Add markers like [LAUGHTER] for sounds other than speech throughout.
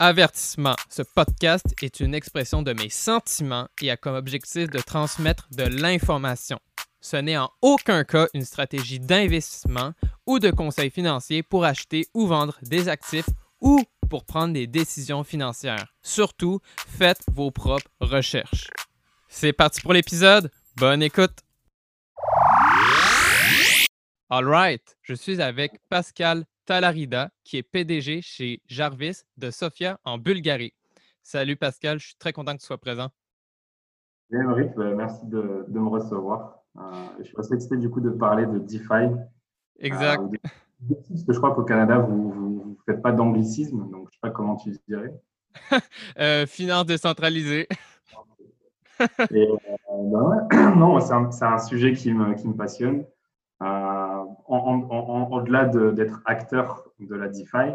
Avertissement, ce podcast est une expression de mes sentiments et a comme objectif de transmettre de l'information. Ce n'est en aucun cas une stratégie d'investissement ou de conseil financier pour acheter ou vendre des actifs ou pour prendre des décisions financières. Surtout, faites vos propres recherches. C'est parti pour l'épisode. Bonne écoute. All right, je suis avec Pascal Talarida, qui est PDG chez Jarvis de Sofia en Bulgarie. Salut Pascal, je suis très content que tu sois présent. Bien, ben, merci de, me recevoir. Euh, je suis assez excité du coup de parler de DeFi. Exact. Euh, parce que je crois qu'au Canada, vous ne faites pas d'anglicisme, donc je ne sais pas comment tu dirais. [LAUGHS] euh, finance décentralisée. Ben [CLEARS THROAT] non, c'est un, un, sujet qui me, qui me passionne. Euh, au-delà d'être acteur de la DeFi,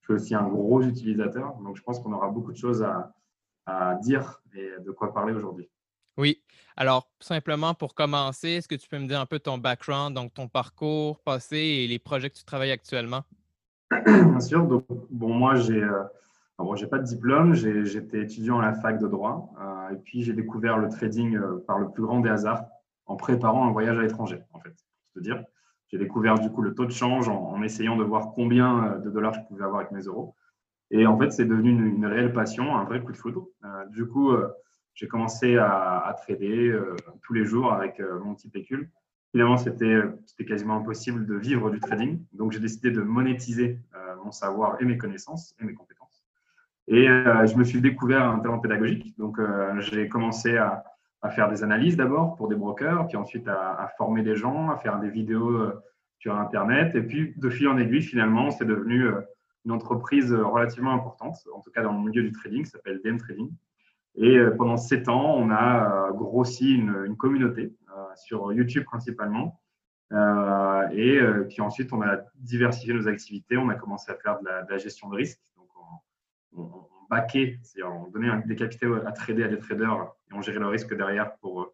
je suis aussi un gros utilisateur. Donc, je pense qu'on aura beaucoup de choses à, dire et de quoi parler aujourd'hui. Oui. Alors, simplement pour commencer, est-ce que tu peux me dire un peu ton background, donc ton parcours passé et les projets que tu travailles actuellement? Bien sûr. Donc, bon, moi, j'ai euh, bon, pas de diplôme. J'étais étudiant à la fac de droit. Euh, et puis, j'ai découvert le trading par le plus grand des hasards en préparant un voyage à l'étranger, en fait dire. J'ai découvert du coup le taux de change en, essayant de voir combien euh, de dollars je pouvais avoir avec mes euros. Et en fait, c'est devenu une, réelle passion, un vrai coup de foudre. Euh, du coup, euh, j'ai commencé à, trader tous les jours avec mon petit pécule. Finalement, c'était quasiment impossible de vivre du trading. Donc, j'ai décidé de monétiser mon savoir et mes connaissances et mes compétences. Et je me suis découvert un talent pédagogique. Donc, j'ai commencé à, à faire des analyses d'abord pour des brokers, puis ensuite à, former des gens, à faire des vidéos euh, sur Internet. Et puis, de fil en aiguille, finalement, c'est devenu euh, une entreprise relativement importante, en tout cas dans le milieu du trading, qui s'appelle DM Trading. Et euh, pendant sept ans, on a grossi une, communauté sur YouTube principalement. et puis ensuite, on a diversifié nos activités. On a commencé à faire de la, gestion de risque. C'est-à-dire on donnait des capitaux à trader à des traders et on gérait le risque derrière pour, euh,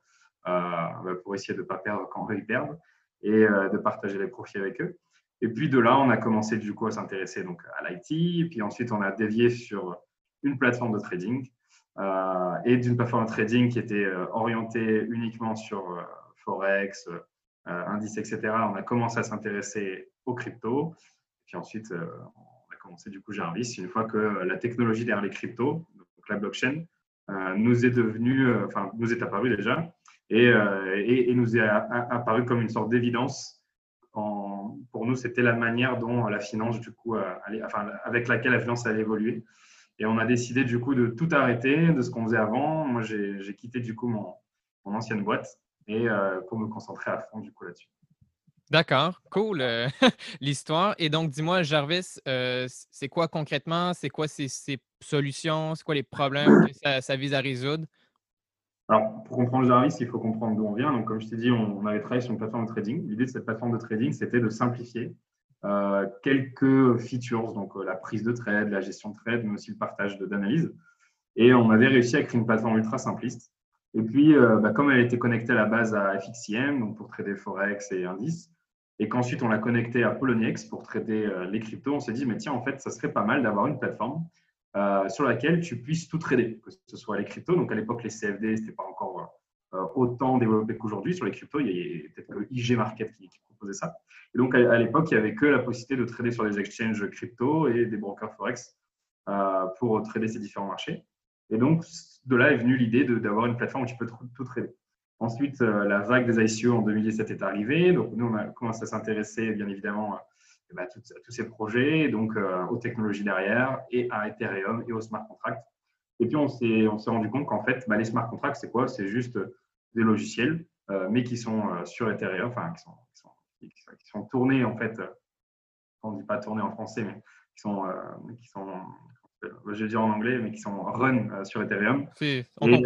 bah, pour essayer de ne pas perdre quand eux ils perdent et euh, de partager les profits avec eux. Et puis de là, on a commencé du coup à s'intéresser donc à l'IT, puis ensuite on a dévié sur une plateforme de trading euh, et d'une plateforme de trading qui était orientée uniquement sur Forex, indices, etc. On a commencé à s'intéresser aux cryptos. Puis ensuite, commencé du coup Jarvis, une fois que la technologie derrière les cryptos, la blockchain, euh, nous est devenue, euh, enfin nous est apparue déjà, et, euh, et, nous est apparue comme une sorte d'évidence. Pour nous, c'était la manière dont la finance, du coup, enfin, avec laquelle la finance allait évoluer. Et on a décidé du coup de tout arrêter de ce qu'on faisait avant. Moi, j'ai quitté du coup mon, mon ancienne boîte et pour me concentrer à fond du coup là-dessus. D'accord, cool euh, [LAUGHS] l'histoire. Et donc, dis-moi, Jarvis, euh, c'est quoi concrètement? C'est quoi ces, solutions? C'est quoi les problèmes que ça, vise à résoudre? Alors, pour comprendre Jarvis, il faut comprendre d'où on vient. Donc, comme je t'ai dit, on, avait travaillé sur une plateforme de trading. L'idée de cette plateforme de trading, c'était de simplifier euh, quelques features, donc la prise de trade, la gestion de trade, mais aussi le partage d'analyse. Et on avait réussi à créer une plateforme ultra simpliste Et puis, bah, comme elle était connectée à la base à FXIM, donc pour trader Forex et indices, et qu'ensuite on l'a connectée à Poloniex pour trader les cryptos, on s'est dit, mais tiens, en fait, ça serait pas mal d'avoir une plateforme sur laquelle tu puisses tout trader, que ce soit les cryptos. Donc à l'époque, les CFD, ce n'était pas encore autant développé qu'aujourd'hui. Sur les cryptos, il y a peut-être que IG Market qui, proposait ça. Et donc à, l'époque, il n'y avait que la possibilité de trader sur des exchanges crypto et des brokers Forex pour trader ces différents marchés. Et donc, de là est venue l'idée d'avoir une plateforme où tu peux tout trader. Ensuite, euh, la vague des ICO en 2017 est arrivée. Donc, nous, on a commencé à s'intéresser, bien évidemment, à, eh ben, tous ces projets, donc euh, aux technologies derrière, et à Ethereum et aux smart contracts. Et puis, on s'est rendu compte qu'en fait, bah, les smart contracts, c'est quoi? C'est juste des logiciels, euh, mais qui sont sur Ethereum, enfin, qui sont, qui sont, tournés, en fait, on ne dit pas tournés en français, mais qui sont, qui sont je vais dire en anglais, mais qui sont run sur Ethereum. Oui, on et,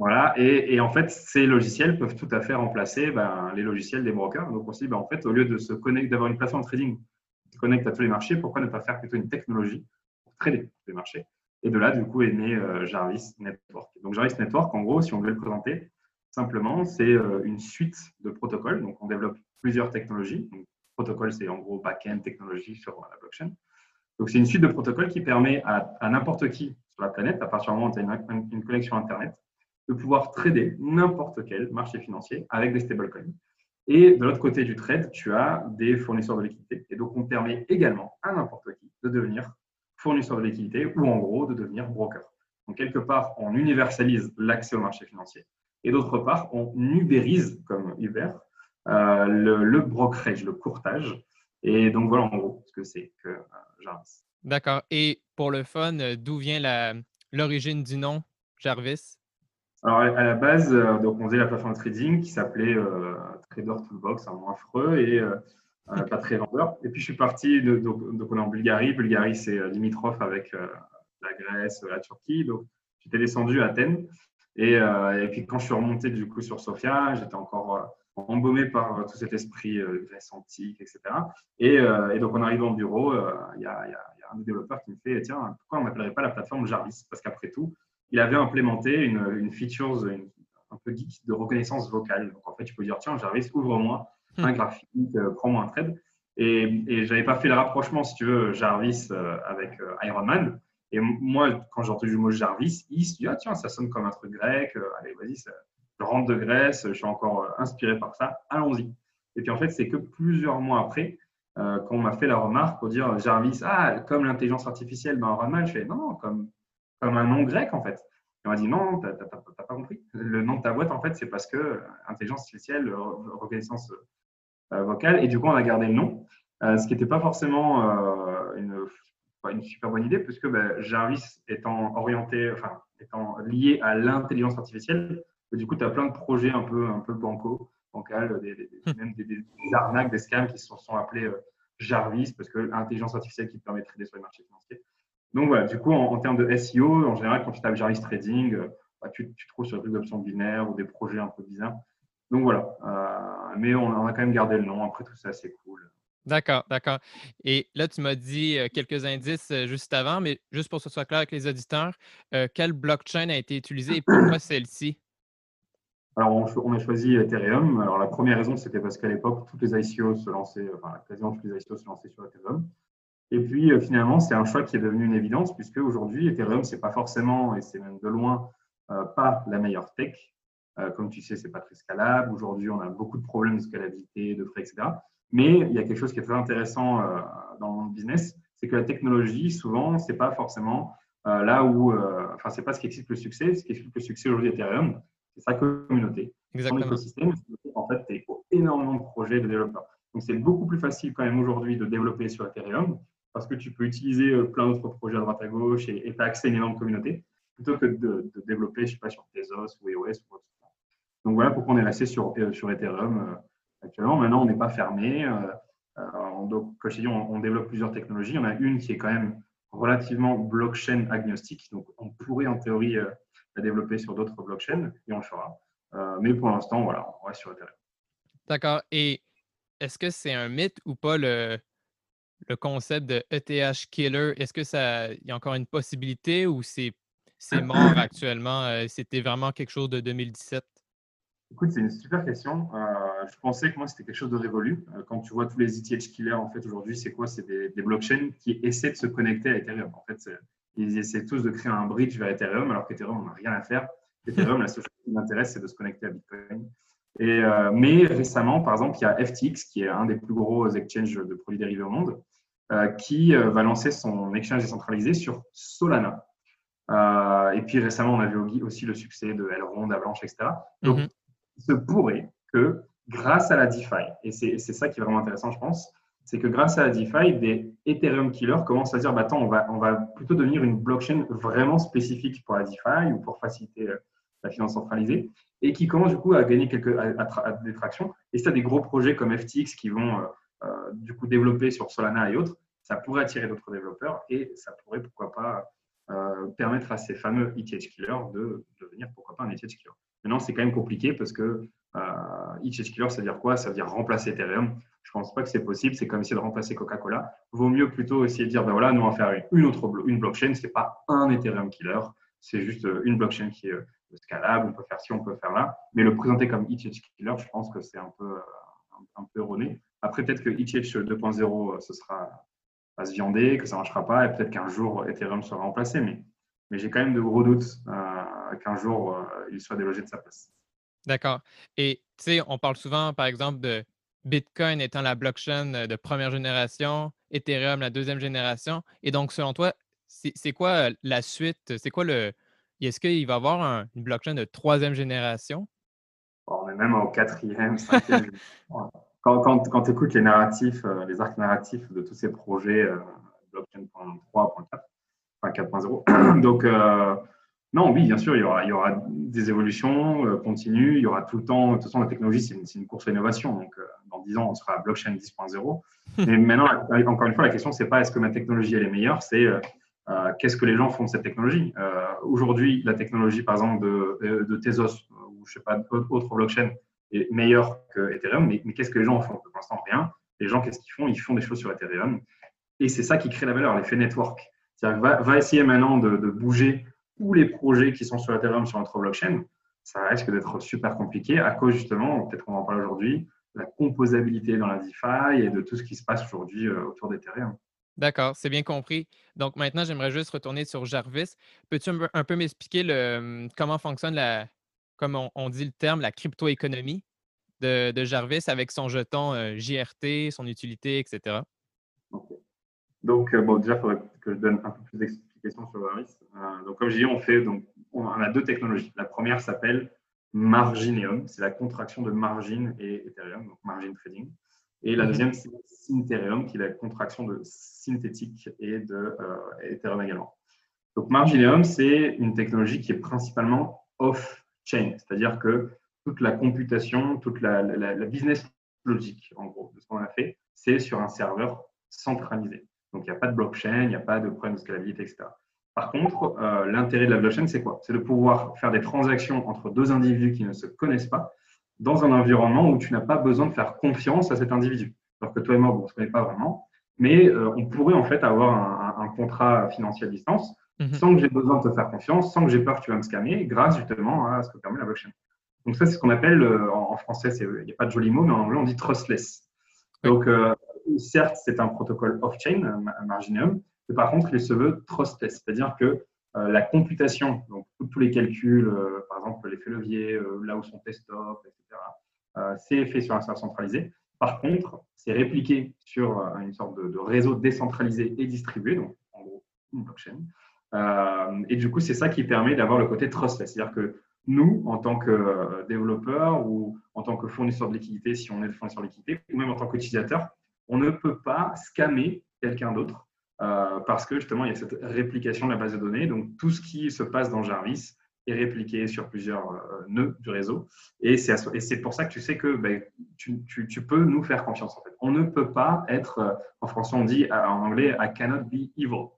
voilà, et, en fait, ces logiciels peuvent tout à fait remplacer ben, les logiciels des brokers. Donc, on se dit, ben, en fait, au lieu de se connecter, d'avoir une plateforme de trading qui connecte à tous les marchés, pourquoi ne pas faire plutôt une technologie pour trader tous les marchés? Et de là, du coup, est né euh, Jarvis Network. Donc, Jarvis Network, en gros, si on veut le présenter, simplement, c'est euh, une suite de protocoles. Donc, on développe plusieurs technologies. Donc, protocole, c'est en gros back-end technologie sur la blockchain. Donc, c'est une suite de protocoles qui permet à, n'importe qui sur la planète, à partir du moment où tu as une connexion Internet, de pouvoir trader n'importe quel marché financier avec des stablecoins. Et de l'autre côté du trade, tu as des fournisseurs de liquidités. Et donc, on permet également à n'importe qui de devenir fournisseur de liquidités ou en gros de devenir broker. Donc, quelque part, on universalise l'accès au marché financier. Et d'autre part, on ubérise, comme Uber, euh, le, brokerage, le courtage. Et donc, voilà en gros ce que c'est que euh, Jarvis. D'accord. Et pour le fun, d'où vient l'origine du nom Jarvis? Alors, à la base, euh, donc on faisait la plateforme de trading qui s'appelait euh, Trader Toolbox, un nom affreux et euh, pas très vendeur. Et puis, je suis parti, donc, on est en Bulgarie. Bulgarie, c'est limitrophe avec la Grèce, la Turquie. Donc, j'étais descendu à Athènes. Et, puis, quand je suis remonté du coup sur Sofia, j'étais encore embaumé par tout cet esprit Grèce antique, etc. Et, donc, en arrivant au bureau, il y, a un des développeurs qui me fait Tiens, pourquoi on n'appellerait pas la plateforme Jarvis? Parce qu'après tout, il avait implémenté une, une feature un peu geek de reconnaissance vocale. Donc, en fait, tu peux dire, tiens, Jarvis, ouvre-moi hmm. un graphique, euh, prends-moi un trade. Et, et je n'avais pas fait le rapprochement, si tu veux, Jarvis euh, avec euh, Iron Man. Et moi, quand j'ai entendu le mot Jarvis, il se dit, ah tiens, ça sonne comme un truc grec. allez, vas-y, je rentre de Grèce, je suis encore inspiré par ça, allons-y. Et puis en fait, c'est que plusieurs mois après, quand on m'a fait la remarque pour dire Jarvis, ah, comme l'intelligence artificielle dans Iron Man, je fais non, non, comme comme un nom grec, en fait. Et on m'a dit non, tu n'as pas compris. Le nom de ta boîte, en fait, c'est parce que euh, intelligence artificielle, reconnaissance euh, vocale. Et du coup, on a gardé le nom, euh, ce qui n'était pas forcément une, une, super bonne idée, puisque ben, Jarvis étant orienté, enfin, étant lié à l'intelligence artificielle, du coup, tu as plein de projets un peu, un peu banco, bancal, des, hmm. même des, arnaques, des scams qui se sont, appelés Jarvis, parce que l'intelligence artificielle qui te permet de trader sur les marchés financiers. Donc voilà, du coup, en, termes de SEO, en général, quand tu tapes Jarvis Trading, euh, bah, tu, tu, trouves sur des options binaires ou des projets un peu bizarres. Donc voilà, euh, mais on, a quand même gardé le nom. Après tout ça, c'est cool. D'accord, d'accord. Et là, tu m'as dit euh, quelques indices juste avant, mais juste pour que ce soit clair avec les auditeurs, quelle blockchain a été utilisée et pourquoi [COUGHS] celle-ci? Alors, on, a choisi Ethereum. Alors, la première raison, c'était parce qu'à l'époque, toutes les ICO se lançaient, enfin, quasiment toutes les ICO se lançaient sur Ethereum. Et puis euh, finalement, c'est un choix qui est devenu une évidence puisque aujourd'hui, Ethereum, c'est pas forcément, et c'est même de loin, euh, pas la meilleure tech. Euh, comme tu sais, c'est pas très scalable. Aujourd'hui, on a beaucoup de problèmes de scalabilité, de frais, etc. Mais il y a quelque chose qui est très intéressant dans le business, c'est que la technologie, souvent, c'est pas forcément là où, enfin, c'est pas ce qui explique le succès. Ce qui explique le succès aujourd'hui d'Ethereum, c'est sa communauté. Exactement. Son écosystème, en fait, tu énormément de projets de développeurs. Donc, c'est beaucoup plus facile quand même aujourd'hui de développer sur Ethereum parce que tu peux utiliser euh, plein d'autres projets à droite à gauche et tu as accès à une énorme communauté, plutôt que de, développer, je sais pas, sur Tezos ou EOS ou autre. Donc voilà pourquoi on est resté sur, euh, Ethereum euh, actuellement. Maintenant, on n'est pas fermé. donc, comme je dit, on, développe plusieurs technologies. On a une qui est quand même relativement blockchain agnostique. Donc, on pourrait en théorie la développer sur d'autres blockchains et on le fera. mais pour l'instant, voilà, on reste sur Ethereum. D'accord. Et est-ce que c'est un mythe ou pas le, le concept de ETH killer, est-ce que ça y a encore une possibilité ou c'est c'est [CLEARS THROAT] mort actuellement? C'était vraiment quelque chose de 2017? Écoute, c'est une super question. je pensais que moi, c'était quelque chose de révolu. quand tu vois tous les ETH killers, en fait, aujourd'hui, c'est quoi? C'est des, des, blockchains qui essaient de se connecter à Ethereum. En fait, ils essaient tous de créer un bridge vers Ethereum, alors qu'Ethereum, on n'a rien à faire. Ethereum, la seule chose qui m'intéresse, c'est de se connecter à Bitcoin. Et, euh, mais récemment, par exemple, il y a FTX, qui est un des plus gros exchanges de produits dérivés au monde, euh, qui euh, va lancer son exchange décentralisé sur Solana. et puis récemment, on a vu aussi le succès de Elrond, Avalanche, etc. Donc, mhm. il se pourrait que grâce à la DeFi, et c'est ça qui est vraiment intéressant, je pense, c'est que grâce à la DeFi, des Ethereum killers commencent à dire bah, attends, on va, on va plutôt devenir une blockchain vraiment spécifique pour la DeFi ou pour faciliter la finance centralisée et qui commence du coup à gagner quelques à, des tractions. Et si tu as des gros projets comme FTX qui vont euh, euh, du coup développer sur Solana et autres, ça pourrait attirer d'autres développeurs et ça pourrait pourquoi pas euh, permettre à ces fameux ETH killers de, devenir pourquoi pas un ETH killer. Maintenant, c'est quand même compliqué parce que ETH killer, ça veut dire quoi? Ça veut dire remplacer Ethereum. Je pense pas que c'est possible. C'est comme essayer de remplacer Coca-Cola. Vaut mieux plutôt essayer de dire, ben voilà, nous on va faire une autre une blockchain. C'est pas un Ethereum killer. C'est juste une blockchain qui est scalable, on peut faire ci, on peut faire là. Mais le présenter comme ETH killer, je pense que c'est un peu, un, peu erroné. Après, peut-être que ETH 2.0, ce sera à se viander, que ça ne marchera pas, et peut-être qu'un jour Ethereum sera remplacé. Mais, mais j'ai quand même de gros doutes euh, qu'un jour euh, il soit délogé de sa place. D'accord. Et tu sais, on parle souvent, par exemple, de Bitcoin étant la blockchain de première génération, Ethereum la deuxième génération. Et donc, selon toi, c'est quoi la suite? C'est quoi le, est-ce qu'il va y avoir une blockchain de troisième génération? on est même au quatrième, cinquième. [LAUGHS] quand, tu écoutes les narratifs, euh, les arcs narratifs de tous ces projets, euh, blockchain 3.4, enfin 4.0. [COUGHS] Donc, euh, non, oui, bien sûr, il y aura, il y aura des évolutions continues. Il y aura tout le temps, de toute façon, la technologie, c'est une, une, course à l'innovation. Donc, dans 10 ans, on sera à blockchain 10.0. Mais maintenant, encore une fois, la question, c'est pas est-ce que ma technologie, elle est meilleure, c'est euh, qu'est-ce que les gens font de cette technologie? Aujourd'hui, la technologie, par exemple, de, de Tezos ou je sais pas, autre blockchain est meilleure que Ethereum, mais, qu'est-ce que les gens en font? Pour l'instant, rien. Les gens, qu'est-ce qu'ils font? Ils font des choses sur Ethereum. Et c'est ça qui crée la valeur, l'effet network. C'est-à-dire va, va, essayer maintenant de, bouger tous les projets qui sont sur Ethereum sur notre blockchain. Ça risque d'être super compliqué à cause justement, peut-être qu'on en parle aujourd'hui, la composabilité dans la DeFi et de tout ce qui se passe aujourd'hui euh, autour d'Ethereum. D'accord, c'est bien compris. Donc maintenant, j'aimerais juste retourner sur Jarvis. Peux-tu un peu m'expliquer le, comment fonctionne la, comme on, dit le terme, la crypto-économie de, Jarvis avec son jeton euh, JRT, son utilité, etc. Donc, euh, bon, déjà, il faudrait que je donne un peu plus d'explications sur Jarvis. Euh, donc, comme je dis, on fait, donc, on a deux technologies. La première s'appelle Margineum, c'est la contraction de margin et Ethereum, donc margin trading. Et la mhm. deuxième, c'est Syntherium, qui est la contraction de synthétique et de euh, Ethereum également. Donc, Margineum, c'est une technologie qui est principalement c'est-à-dire que toute la computation, toute la, business logique, en gros, de ce qu'on a fait, c'est sur un serveur centralisé. Donc, il n'y a pas de blockchain, il n'y a pas de problème de scalabilité, etc. Par contre, euh, l'intérêt de la blockchain, c'est quoi? C'est de pouvoir faire des transactions entre deux individus qui ne se connaissent pas dans un environnement où tu n'as pas besoin de faire confiance à cet individu. Alors que toi et moi, on ne se connaît pas vraiment, mais euh, on pourrait en fait avoir un, contrat financier à distance mhm. sans que j'ai besoin de te faire confiance, sans que j'ai peur que tu vas me scammer, grâce justement à ce que permet la blockchain. Donc ça, c'est ce qu'on appelle, euh, en, français, il n'y a pas de joli mot, mais en anglais, on dit trustless. Donc, euh, certes, c'est un protocole off-chain, Marginium, mais par contre, il se veut trustless, c'est-à-dire que la computation, donc tous les calculs, par exemple l'effet levier, là où sont tes stops, etc., c'est fait sur un serveur centralisé. Par contre, c'est répliqué sur euh, une sorte de, réseau décentralisé et distribué, donc en gros une blockchain. Euh, et du coup, c'est ça qui permet d'avoir le côté trustless. C'est-à-dire que nous, en tant que euh, développeurs ou en tant que fournisseur de liquidité, si on est fournisseur de liquidité, ou même en tant qu'utilisateur, on ne peut pas scammer quelqu'un d'autre parce que justement, il y a cette réplication de la base de données. Donc, tout ce qui se passe dans Jarvis est répliqué sur plusieurs euh, nœuds du réseau. Et c'est pour ça que tu sais que ben, tu, peux nous faire confiance. On ne peut pas être, euh, en français on dit en anglais, I cannot be evil.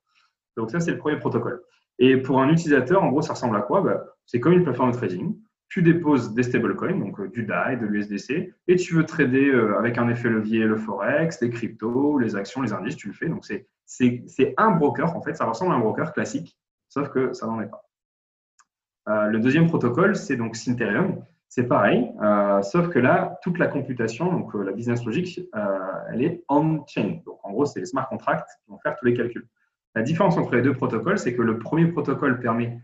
Donc ça, c'est le premier protocole. Et pour un utilisateur, en gros, ça ressemble à quoi? Ben, C'est comme une plateforme de trading. Tu déposes des stablecoins, donc euh, du DAI, de l'USDC, et tu veux trader avec un effet levier le forex, les cryptos, les actions, les indices, tu le fais. Donc c'est un broker, en fait, ça ressemble à un broker classique, sauf que ça n'en est pas. le deuxième protocole, c'est donc Syntherium. C'est pareil, sauf que là, toute la computation, donc la business logic, elle est on-chain. Donc en gros, c'est les smart contracts qui vont faire tous les calculs. La différence entre les deux protocoles, c'est que le premier protocole permet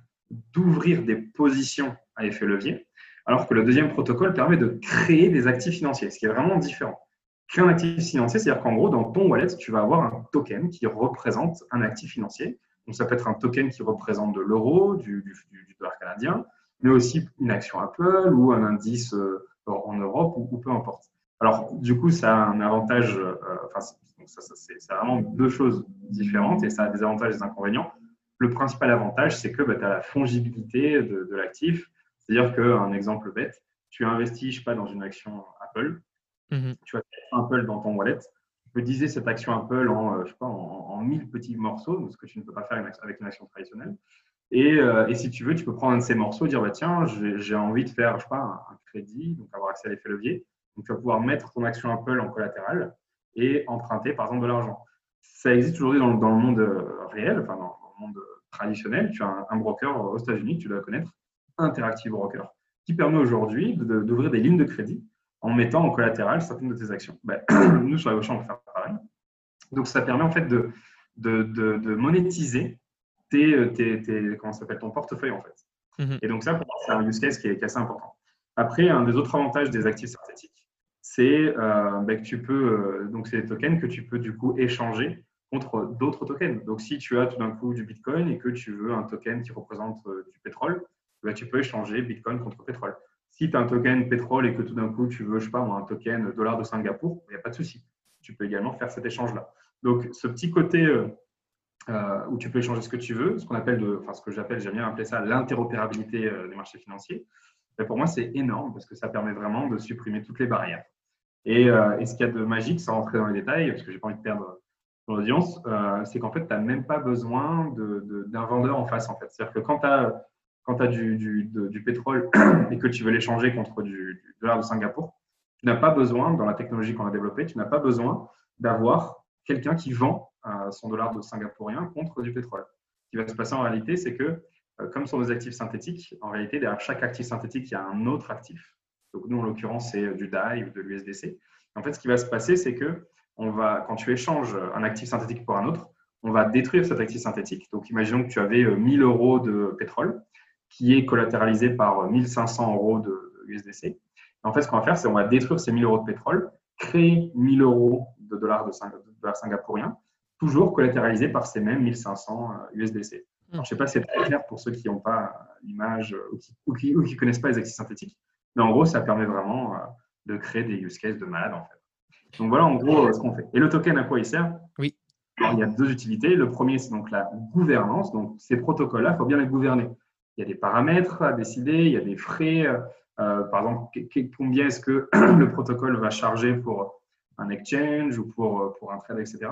d'ouvrir des positions à effet levier, alors que le deuxième protocole permet de créer des actifs financiers, ce qui est vraiment différent. Créer un actif financier, c'est-à-dire qu'en gros, dans ton wallet, tu vas avoir un token qui représente un actif financier. Donc, ça peut être un token qui représente de l'euro, du, dollar canadien, mais aussi une action Apple ou un indice euh, en Europe ou, peu importe. Alors, du coup, ça a un avantage, euh, enfin, c'est vraiment deux choses différentes et ça a des avantages et des inconvénients. Le principal avantage, c'est que bah, tu as la fongibilité de, l'actif. C'est-à-dire qu'un exemple bête, tu investis, je sais pas, dans une action Apple, mhm. tu as Apple dans ton wallet, tu peux diviser cette action Apple en, euh, je sais pas, en, 1000 petits morceaux, ce que tu ne peux pas faire avec une action traditionnelle. Euh, et, si tu veux, tu peux prendre un de ces morceaux et dire, bah, tiens, j'ai envie de faire, je sais pas, un, un, crédit, donc avoir accès à l'effet levier. Donc, tu vas pouvoir mettre ton action Apple en collatéral et emprunter, par exemple, de l'argent. Ça existe aujourd'hui dans, dans, le monde euh, réel, enfin, dans, le monde traditionnel. Tu as un, broker aux États-Unis, tu dois connaître, Interactive Broker, qui permet aujourd'hui d'ouvrir des lignes de crédit en mettant en collatéral certaines de tes actions. Ben, [CLEARS THROAT] nous, sur la Auchan, on peut faire pareil. Donc, ça permet en fait de, de, de, monétiser tes, tes, tes, comment s'appelle, ton portefeuille en fait. Mhm. Et donc, ça, pour moi, c'est un use case qui est, qui est, assez important. Après, un des autres avantages des actifs synthétiques, c'est euh, bah, que tu peux, euh, donc c'est des tokens que tu peux du coup échanger contre d'autres tokens. Donc si tu as tout d'un coup du Bitcoin et que tu veux un token qui représente euh, du pétrole, bah, tu peux échanger Bitcoin contre pétrole. Si tu as un token pétrole et que tout d'un coup tu veux, je sais pas un token dollar de Singapour, il n'y a pas de souci. Tu peux également faire cet échange-là. Donc ce petit côté où tu peux échanger ce que tu veux, ce qu'on appelle, de, enfin ce que j'appelle, j'aime bien appeler ça l'interopérabilité des marchés financiers. Bah, pour moi c'est énorme parce que ça permet vraiment de supprimer toutes les barrières. Euh, et, ce qu'il y a de magique, sans rentrer dans les détails, parce que j'ai pas envie de perdre l'audience, euh, c'est qu'en fait, tu n'as même pas besoin d'un vendeur en face. En fait. C'est-à-dire que quand tu as, quand as du, pétrole [CLEARS THROAT] et que tu veux l'échanger contre du, dollar de Singapour, tu n'as pas besoin, dans la technologie qu'on a développée, tu n'as pas besoin d'avoir quelqu'un qui vend euh, son dollar de singapourien contre du pétrole. Ce qui va se passer en réalité, c'est que, comme ce sont des actifs synthétiques, en réalité, derrière chaque actif synthétique, il y a un autre actif. Donc nous, en l'occurrence, c'est du DAI ou de l'USDC. En fait, ce qui va se passer, c'est que on va, quand tu échanges un actif synthétique pour un autre, on va détruire cet actif synthétique. Donc imaginons que tu avais 1000 euh, euros de pétrole qui est collatéralisé par 1500 euros de USDC. En fait, ce qu'on va faire, c'est qu'on va détruire ces 1000 euros de pétrole, créer 1000 euros de dollars de, dollars singapouriens, toujours collatéralisés par ces mêmes 1500 USDC. je ne sais pas si c'est très clair pour ceux qui n'ont pas l'image ou qui ne connaissent pas les actifs synthétiques. Mais en gros, ça permet vraiment euh, de créer des use cases de malade en fait. Donc voilà en gros euh, ce qu'on fait. Et le token, à quoi il sert? Oui. il y a deux utilités. Le premier, c'est donc la gouvernance. Donc ces protocoles-là, il faut bien les gouverner. Il y a des paramètres à décider, il y a des frais. Euh, par exemple, combien est-ce que [CLEARS THROAT] le protocole va charger pour un exchange ou pour, pour un trade, etc.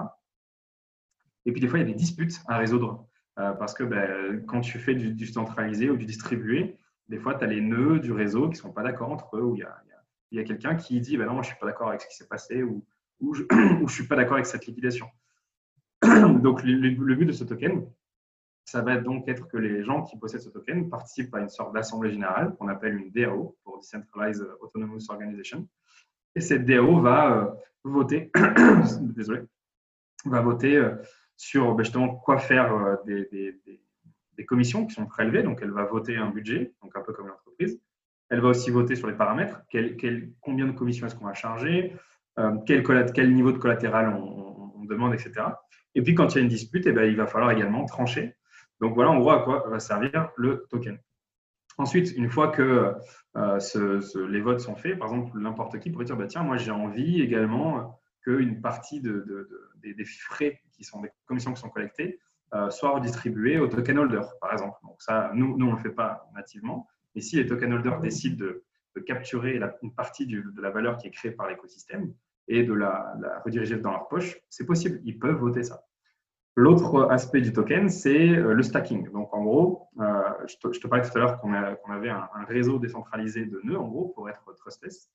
Et puis des fois, il y a des disputes à résoudre. parce que ben, quand tu fais du, du, centralisé ou du distribué, des fois, tu as les nœuds du réseau qui ne sont pas d'accord entre eux, où il y a, quelqu'un qui dit bah non, moi, je ne suis pas d'accord avec ce qui s'est passé ou, ou je [CLEARS THROAT] ne suis pas d'accord avec cette liquidation. [CLEARS THROAT] donc, le, but de ce token, ça va donc être que les gens qui possèdent ce token participent à une sorte d'assemblée générale qu'on appelle une DAO pour Decentralized Autonomous Organization. Et cette DAO va euh, voter, [CLEARS THROAT] désolé, va voter euh, sur bah, justement quoi faire euh, des commissions qui sont prélevées. Donc, elle va voter un budget, donc un peu comme l'entreprise. Elle va aussi voter sur les paramètres, combien de commissions est-ce qu'on va charger, euh, quel, niveau de collatéral on, demande, etc. Et puis, quand il y a une dispute, eh ben, il va falloir également trancher. Donc, voilà en gros à quoi va servir le token. Ensuite, une fois que euh, les votes sont faits, par exemple, n'importe qui pourrait dire bah, Tiens, moi, j'ai envie également qu'une partie des, frais qui sont des commissions qui sont collectées euh, soit redistribuées au token holder, par exemple. Donc, ça, nous, nous on ne le fait pas nativement, et si les token holders décident de, capturer une partie de la valeur qui est créée par l'écosystème et de la, rediriger dans leur poche, c'est possible. Ils peuvent voter ça. L'autre aspect du token, c'est euh, le stacking. Donc, en gros, euh, je, te, parlais tout à l'heure qu'on avait un, réseau décentralisé de nœuds, en gros, pour être trustless.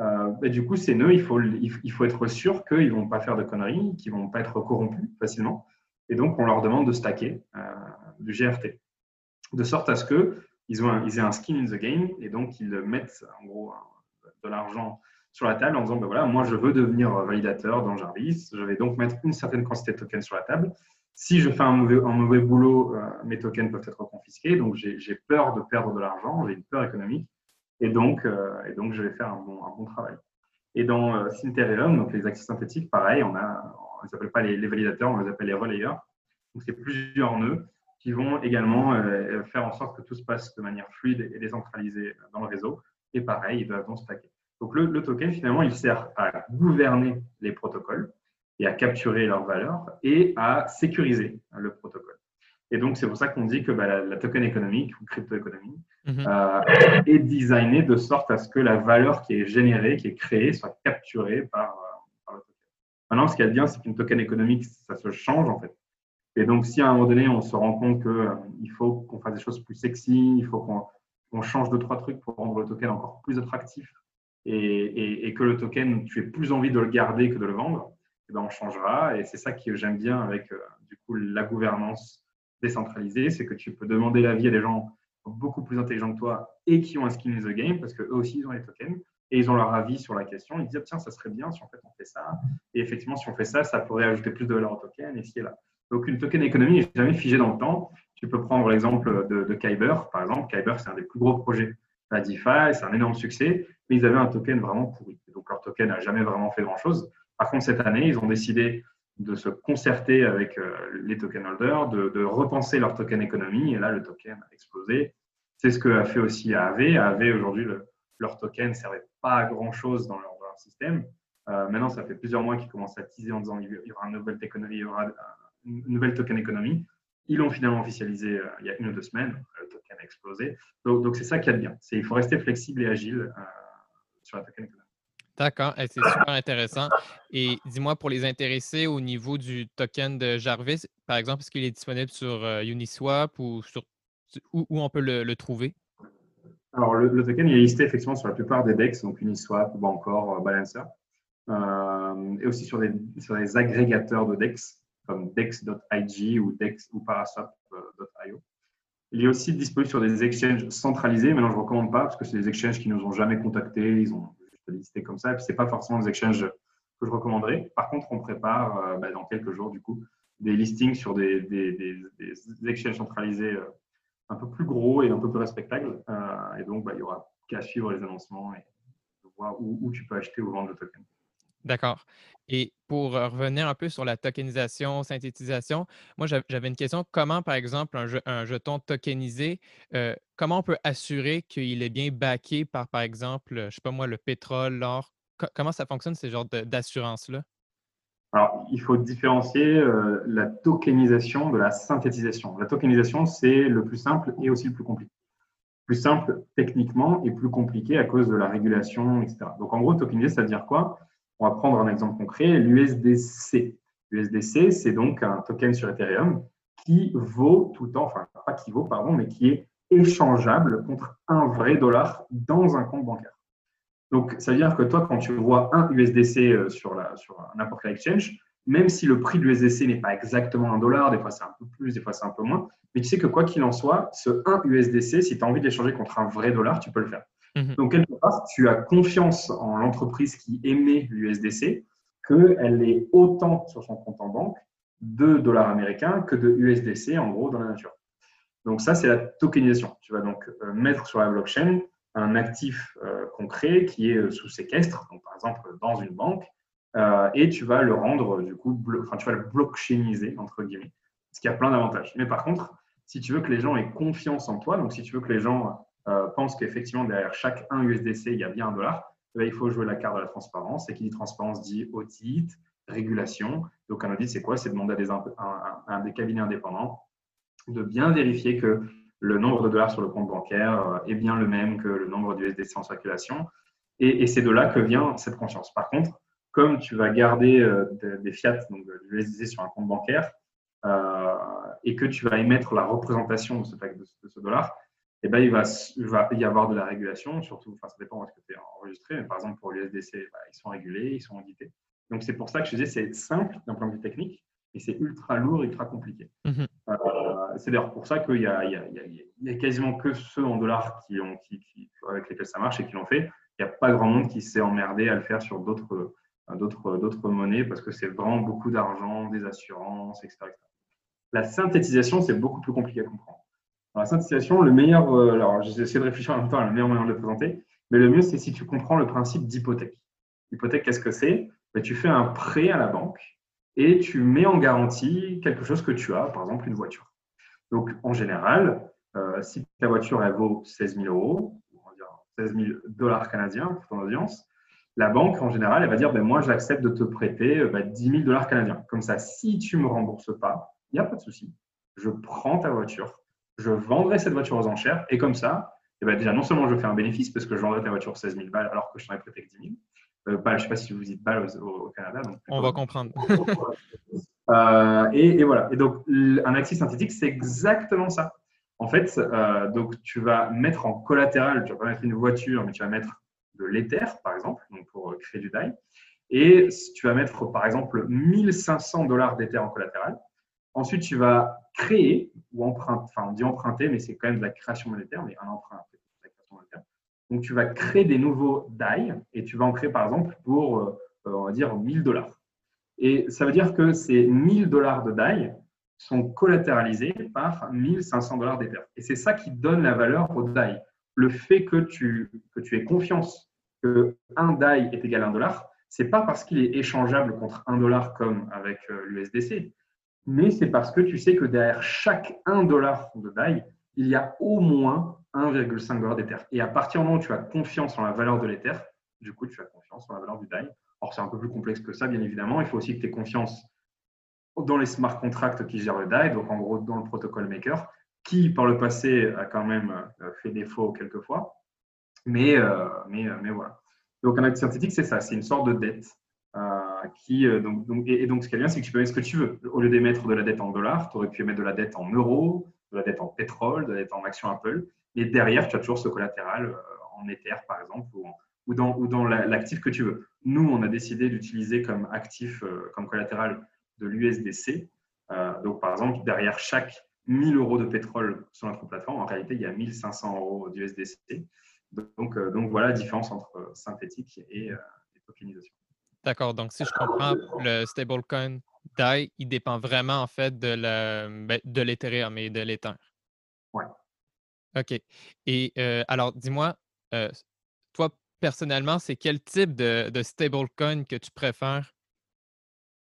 Euh, et du coup, ces nœuds, il faut, il faut être sûr qu'ils ne vont pas faire de conneries, qu'ils ne vont pas être corrompus facilement. Et donc, on leur demande de stacker du GRT. De sorte à ce que ils, ont un, ils aient un skin in the game et donc ils mettent en gros de l'argent sur la table en disant ben voilà, moi je veux devenir validateur dans Jarvis, je vais donc mettre une certaine quantité de tokens sur la table. Si je fais un mauvais, un mauvais boulot, euh, mes tokens peuvent être confisqués, donc j'ai peur de perdre de l'argent, j'ai une peur économique, et donc, euh, et donc je vais faire un bon, un bon travail. Et dans euh, donc les actifs synthétiques, pareil, on a, on ne les appelle pas les, les, validateurs, on les appelle les relayeurs. Donc c'est plusieurs nœuds qui vont également euh, faire en sorte que tout se passe de manière fluide et décentralisée dans le réseau. Et pareil, ils doivent donc stacker. Donc le, le, token, finalement, il sert à gouverner les protocoles et à capturer leurs valeurs et à sécuriser le protocole. Et donc, c'est pour ça qu'on dit que bah, la, token économique ou crypto-économie mhm. euh, est designée de sorte à ce que la valeur qui est générée, qui est créée, soit capturée par, euh, par le token. Maintenant, ce qu'il y a de bien, c'est qu'une token économique, ça se change en fait. Et donc, si à un moment donné, on se rend compte qu'il euh, faut qu'on fasse des choses plus sexy, il faut qu'on change deux, trois trucs pour rendre le token encore plus attractif et, que le token, tu aies plus envie de le garder que de le vendre, eh ben on changera. Et c'est ça que j'aime bien avec du coup, la gouvernance décentralisé, c'est que tu peux demander l'avis à des gens beaucoup plus intelligents que toi et qui ont un skin in the game parce qu'eux aussi ils ont les tokens et ils ont leur avis sur la question. Ils disent tiens, ça serait bien si en fait on fait ça. Et effectivement, si on fait ça, ça pourrait ajouter plus de valeur au token ici et là. Donc une token économie n'est jamais figée dans le temps. Tu peux prendre l'exemple de, de Kyber, par exemple. Kyber, c'est un des plus gros projets la DeFi, c'est un énorme succès, mais ils avaient un token vraiment pourri. Donc leur token n'a jamais vraiment fait grand-chose. Par contre, cette année, ils ont décidé de se concerter avec euh, les token holders, de, repenser leur token économie. Et là, le token a explosé. C'est ce que a fait aussi AAV. AAV, aujourd'hui, leur token servait pas grand-chose dans, leur, système. Euh, maintenant, ça fait plusieurs mois qu'ils commencent à teaser en disant qu'il y aura une nouvelle, il y aura une nouvelle token économie. Ils l'ont finalement officialisé euh, il y a une ou deux semaines. Le token a explosé. Donc, c'est ça qui est bien. Il faut rester flexible et agile sur la token économie. D'accord, c'est super intéressant. Et dis-moi, pour les intéresser au niveau du token de Jarvis, par exemple, est-ce qu'il est disponible sur euh, Uniswap ou sur, où, on peut le, trouver? Alors, le, token il est listé effectivement sur la plupart des DEX, donc Uniswap ou encore euh, Balancer, euh, et aussi sur des, sur des agrégateurs de DEX comme dex.ig ou dex ou paraswap.io. Il est aussi disponible sur des exchanges centralisés. Maintenant, je ne recommande pas parce que c'est des exchanges qui ne nous ont jamais contactés. Ils ont lister comme ça. Et puis, ce n'est pas forcément des exchanges que je recommanderais. Par contre, on prépare euh, bah, dans quelques jours, du coup, des listings sur des, des, des, exchanges centralisés euh, un peu plus gros et un peu plus respectables. Euh, et donc, bah, il y aura qu'à suivre les annoncements et voir où, tu peux acheter ou vendre le token. D'accord. Et pour revenir un peu sur la tokenisation, synthétisation, moi j'avais une question. Comment, par exemple, un, jeton tokenisé, comment on peut assurer qu'il est bien backé par, par exemple, je ne sais pas moi, le pétrole, l'or? comment ça fonctionne, ces genres d'assurance-là? Alors, il faut différencier la tokenisation de la synthétisation. La tokenisation, c'est le plus simple et aussi le plus compliqué. Plus simple techniquement et plus compliqué à cause de la régulation, etc. Donc, en gros, tokeniser, ça veut dire quoi? On va prendre un exemple concret, l'USDC. L'USDC, c'est donc un token sur Ethereum qui vaut tout le temps, enfin pas qui vaut, pardon, mais qui est échangeable contre un vrai dollar dans un compte bancaire. Donc, ça veut dire que toi, quand tu vois un USDC euh, sur, la, sur n'importe quel exchange, même si le prix de l'USDC n'est pas exactement un dollar, des fois c'est un peu plus, des fois c'est un peu moins, mais tu sais que quoi qu'il en soit, ce 1 USDC, si tu as envie de l'échanger contre un vrai dollar, tu peux le faire. Mhm. Donc, quelque part, tu as confiance en l'entreprise qui émet l'USDC qu'elle est autant sur son compte en banque de dollars américains que de USDC, en gros, dans la nature. Donc, ça, c'est la tokenisation. Tu vas donc euh, mettre sur la blockchain un actif euh, concret qui est euh, sous séquestre, donc par exemple dans une banque, et tu vas le rendre, du coup, enfin, tu vas le blockchainiser, entre guillemets, ce qui a plein d'avantages. Mais par contre, si tu veux que les gens aient confiance en toi, donc si tu veux que les gens euh, pense qu'effectivement, derrière chaque 1 USDC, il y a bien un dollar, eh il faut jouer la carte de la transparence. Et qui dit transparence dit audit, régulation. Donc, un audit, c'est quoi? C'est demander à des, cabinets indépendants de bien vérifier que le nombre de dollars sur le compte bancaire euh, est bien le même que le nombre d'USDC en circulation. Et, c'est de là que vient cette conscience. Par contre, comme tu vas garder euh, des fiat, donc de l'USDC sur un compte bancaire, et que tu vas émettre la représentation de ce, de ce dollar, eh ben, il, va, va, y avoir de la régulation, surtout, enfin, ça dépend de ce que tu es enregistré, mais par exemple pour l'USDC, bah, ils sont régulés, ils sont audités. Donc c'est pour ça que je disais c'est simple d'un point de vue technique, et c'est ultra lourd, ultra compliqué. Mhm. Euh, c'est d'ailleurs pour ça qu'il y, a quasiment que ceux en dollars qui ont, avec lesquels ça marche et qui l'ont fait. Il n'y a pas grand monde qui s'est emmerdé à le faire sur d'autres d'autres monnaies parce que c'est vraiment beaucoup d'argent, des assurances, etc., La synthétisation, c'est beaucoup plus compliqué à comprendre. La synthétisation, le meilleur, euh, alors j'ai essayé de réfléchir en même temps à le meilleur moyen de le présenter, mais le mieux, c'est si tu comprends le principe d'hypothèque. Hypothèque, qu'est-ce que c'est? Ben, Tu fais un prêt à la banque et tu mets en garantie quelque chose que tu as, par exemple une voiture. Donc, en général, euh, si ta voiture elle vaut 16 000 euros, on va dire 16 000 dollars canadiens pour ton audience, la banque, en général, elle va dire ben, Moi, j'accepte de te prêter 10 euh, 000 ben, dollars canadiens. Comme ça, si tu ne me rembourses pas, il n'y a pas de souci. Je prends ta voiture, je vendrai cette voiture aux enchères, et comme ça, eh ben, déjà, non seulement je fais un bénéfice parce que je vendrai ta voiture 16 000 balles alors que je t'en ai prêté que 10 000. Euh, je ne sais pas si vous dites balles au, Canada. On va comprendre. [LAUGHS] Euh, et, voilà. Et donc, un actif synthétique, c'est exactement ça. En fait, donc, tu vas mettre en collatéral, tu vas pas mettre une voiture, mais tu vas mettre de l'éther, par exemple, donc pour euh, créer du DAI. Et tu vas mettre, par exemple, 1500 dollars d'éther en collatéral. Ensuite, tu vas créer ou emprunter, enfin, on dit emprunter, mais c'est quand même de la création monétaire, mais un emprunt, c'est la création monétaire. Donc, tu vas créer des nouveaux DAI et tu vas en créer, par exemple, pour, euh, on va dire, 1000 dollars. Et ça veut dire que ces 1000 dollars de DAI sont collatéralisés par 1500 dollars d'Ether. Et c'est ça qui donne la valeur au DAI. Le fait que tu, que tu aies confiance que un DAI est égal à un dollar, c'est pas parce qu'il est échangeable contre un dollar comme avec euh, l'USDC, mais c'est parce que tu sais que derrière chaque 1 dollar de DAI, il y a au moins 1,5 dollar d'Ether. Et à partir du moment où tu as confiance en la valeur de l'Ether, du coup, tu as confiance en la valeur du DAI. Or, c'est un peu plus complexe que ça, bien évidemment. Il faut aussi que tu aies confiance dans les smart contracts qui gèrent le DAI, donc en gros dans le protocole Maker, qui par le passé a quand même euh, fait défaut quelquefois. Mais, euh, mais, euh, mais voilà. Donc, un actif synthétique, c'est ça, c'est une sorte de dette. Qui, donc, donc, et, donc, ce qui est bien, c'est que tu peux mettre ce que tu veux. Au lieu d'émettre de la dette en dollars, tu aurais pu émettre de la dette en euros, la dette en pétrole, la dette en actions Apple. Et derrière, tu as toujours ce collatéral en Ether, par exemple, ou, dans, ou dans l'actif que tu veux. Nous, on a décidé d'utiliser comme actif, comme collatéral de l'USDC. donc, par exemple, derrière chaque 1000 euros de pétrole sur notre plateforme, en réalité, il y a 1500 euros d'USDC. Donc, euh, donc voilà la différence entre euh, synthétique et, euh, tokenisation. D'accord. Donc, si je comprends, le stablecoin DAI, il dépend vraiment en fait de, ben, de l'Ethereum et de l'Ether. Oui. OK. Et alors, dis-moi, toi, personnellement, c'est quel type de, de stablecoin que tu préfères?